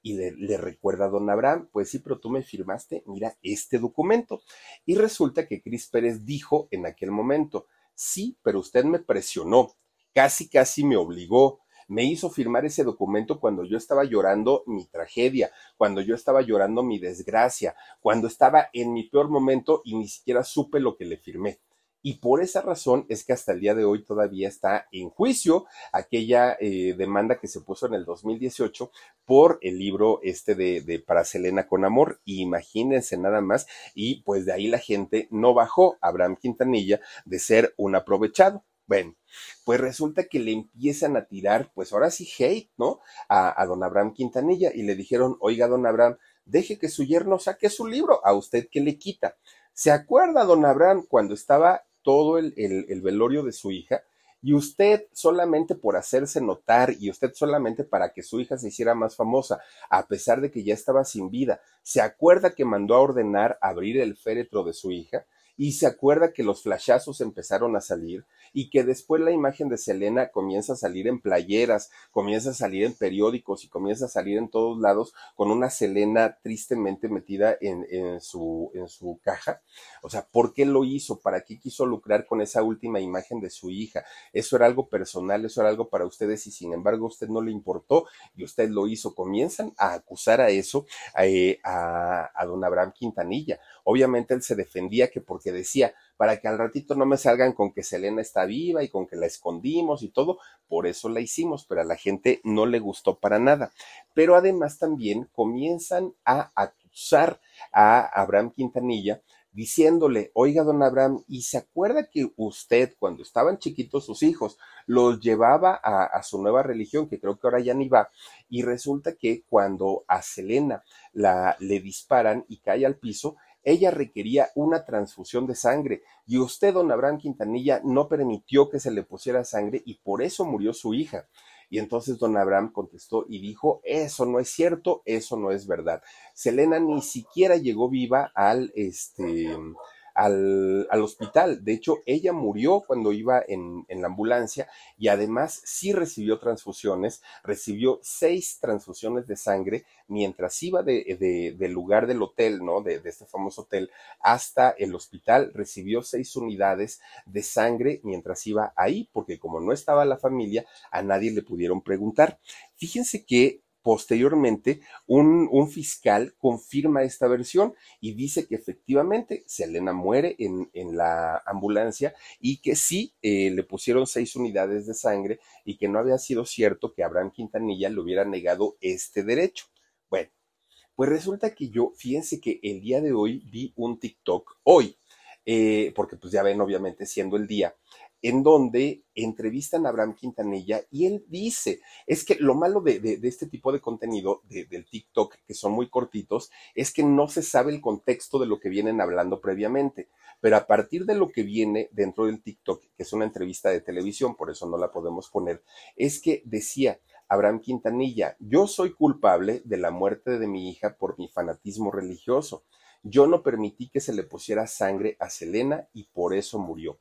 y le, recuerda a don Abraham, pues sí, pero tú me firmaste, mira, este documento. Y resulta que Cris Pérez dijo en aquel momento, sí, pero usted me presionó, casi, casi me obligó, me hizo firmar ese documento cuando yo estaba llorando mi tragedia, cuando yo estaba llorando mi desgracia, cuando estaba en mi peor momento y ni siquiera supe lo que le firmé. Y por esa razón es que hasta el día de hoy todavía está en juicio aquella eh, demanda que se puso en el 2018 por el libro este de, de Para Selena con Amor. Imagínense nada más, y pues de ahí la gente no bajó a Abraham Quintanilla de ser un aprovechado. Bueno, pues resulta que le empiezan a tirar, pues ahora sí, hate, ¿no? A, a don Abraham Quintanilla y le dijeron, oiga, don Abraham, deje que su yerno saque su libro, a usted que le quita. ¿Se acuerda, don Abraham, cuando estaba todo el, el, velorio de su hija y usted solamente por hacerse notar y usted solamente para que su hija se hiciera más famosa, a pesar de que ya estaba sin vida, ¿se acuerda que mandó a ordenar abrir el féretro de su hija? Y se acuerda que los flashazos empezaron a salir y que después la imagen de Selena comienza a salir en playeras, comienza a salir en periódicos y comienza a salir en todos lados con una Selena tristemente metida en, en, su, en su caja. O sea, ¿por qué lo hizo? ¿Para qué quiso lucrar con esa última imagen de su hija? Eso era algo personal, eso era algo para ustedes y sin embargo a usted no le importó y usted lo hizo. Comienzan a acusar a eso eh, a, a don Abraham Quintanilla. Obviamente él se defendía que porque decía, para que al ratito no me salgan con que Selena está viva y con que la escondimos y todo, por eso la hicimos, pero a la gente no le gustó para nada. Pero además también comienzan a acusar a Abraham Quintanilla diciéndole, oiga, don Abraham, ¿y se acuerda que usted, cuando estaban chiquitos sus hijos, los llevaba a, a, su nueva religión, que creo que ahora ya ni va, y resulta que cuando a Selena la, le disparan y cae al piso, ella requería una transfusión de sangre y usted, don Abraham Quintanilla, no permitió que se le pusiera sangre y por eso murió su hija. Y entonces don Abraham contestó y dijo, eso no es cierto, eso no es verdad. Selena ni siquiera llegó viva al, este, al, al, hospital. De hecho, ella murió cuando iba en, en, la ambulancia y además sí recibió transfusiones, recibió seis transfusiones de sangre mientras iba de, de, del lugar del hotel, ¿no? De, de, este famoso hotel hasta el hospital, recibió seis unidades de sangre mientras iba ahí, porque como no estaba la familia, a nadie le pudieron preguntar. Fíjense que Posteriormente, un, un, fiscal confirma esta versión y dice que efectivamente Selena muere en, en la ambulancia y que sí eh, le pusieron seis unidades de sangre y que no había sido cierto que Abraham Quintanilla le hubiera negado este derecho. Bueno, pues resulta que yo, fíjense que el día de hoy vi un TikTok, hoy, eh, porque pues ya ven obviamente siendo el día, en donde entrevistan a Abraham Quintanilla y él dice, es que lo malo de, este tipo de contenido de, del TikTok, que son muy cortitos, es que no se sabe el contexto de lo que vienen hablando previamente, pero a partir de lo que viene dentro del TikTok, que es una entrevista de televisión, por eso no la podemos poner, es que decía, Abraham Quintanilla, yo soy culpable de la muerte de mi hija por mi fanatismo religioso. Yo no permití que se le pusiera sangre a Selena y por eso murió.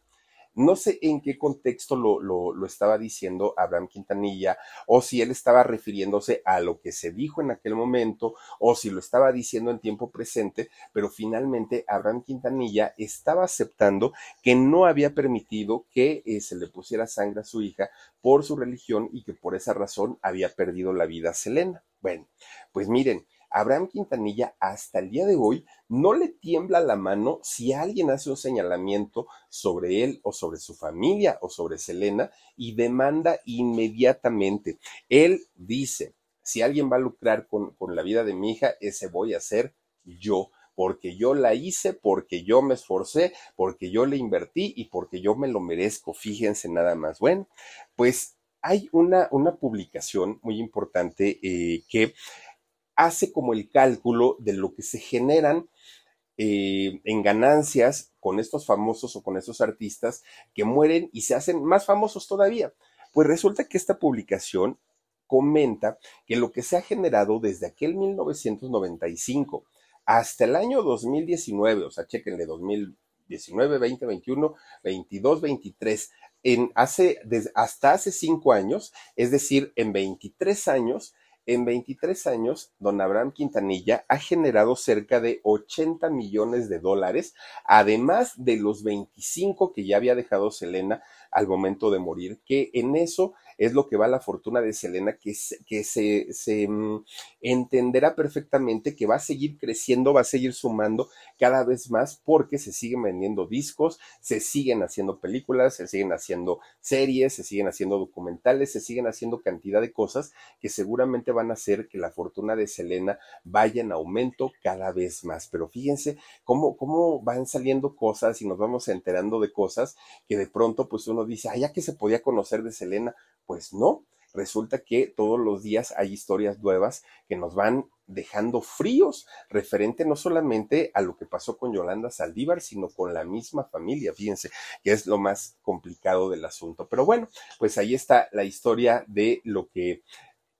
No sé en qué contexto lo, lo, estaba diciendo Abraham Quintanilla, o si él estaba refiriéndose a lo que se dijo en aquel momento, o si lo estaba diciendo en tiempo presente, pero finalmente Abraham Quintanilla estaba aceptando que no había permitido que eh, se le pusiera sangre a su hija por su religión y que por esa razón había perdido la vida a Selena. Bueno, pues miren, Abraham Quintanilla hasta el día de hoy no le tiembla la mano si alguien hace un señalamiento sobre él o sobre su familia o sobre Selena y demanda inmediatamente. Él dice, si alguien va a lucrar con, con la vida de mi hija, ese voy a ser yo porque yo la hice, porque yo me esforcé, porque yo le invertí y porque yo me lo merezco. Fíjense nada más. Bueno, pues hay una, una publicación muy importante eh, que hace como el cálculo de lo que se generan eh, en ganancias con estos famosos o con estos artistas que mueren y se hacen más famosos todavía. Pues resulta que esta publicación comenta que lo que se ha generado desde aquel 1995 hasta el año 2019, o sea, chequenle 2019, 20, 21, 22, 23, en hace, desde, hasta hace cinco años, es decir, en 23 años, en 23 años, don Abraham Quintanilla ha generado cerca de 80 millones de dólares, además de los 25 que ya había dejado Selena al momento de morir, que en eso es lo que va a la fortuna de Selena, que, se, que se mm, entenderá perfectamente que va a seguir creciendo, va a seguir sumando cada vez más porque se siguen vendiendo discos, se siguen haciendo películas, se siguen haciendo series, se siguen haciendo documentales, se siguen haciendo cantidad de cosas que seguramente van a hacer que la fortuna de Selena vaya en aumento cada vez más. Pero fíjense cómo, cómo van saliendo cosas y nos vamos enterando de cosas que de pronto pues uno dice, ah, ya que se podía conocer de Selena, pues no, resulta que todos los días hay historias nuevas que nos van dejando fríos referente no solamente a lo que pasó con Yolanda Saldívar, sino con la misma familia, fíjense, que es lo más complicado del asunto. Pero bueno, pues ahí está la historia de lo que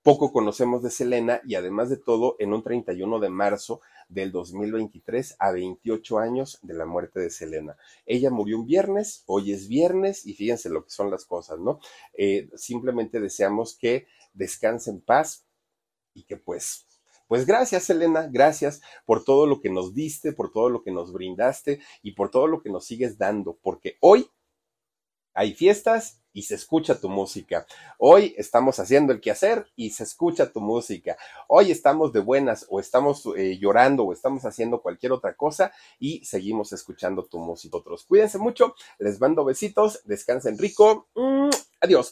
poco conocemos de Selena y además de todo, en un 31 de marzo del 2023 a 28 años de la muerte de Selena. Ella murió un viernes, hoy es viernes y fíjense lo que son las cosas, ¿no? Eh, simplemente deseamos que descanse en paz y que pues pues gracias, Selena, gracias por todo lo que nos diste, por todo lo que nos brindaste y por todo lo que nos sigues dando, porque hoy hay fiestas y se escucha tu música. Hoy estamos haciendo el quehacer y se escucha tu música. Hoy estamos de buenas o estamos eh, llorando o estamos haciendo cualquier otra cosa y seguimos escuchando tu música. Otros, cuídense mucho, les mando besitos, descansen rico. Mm, adiós.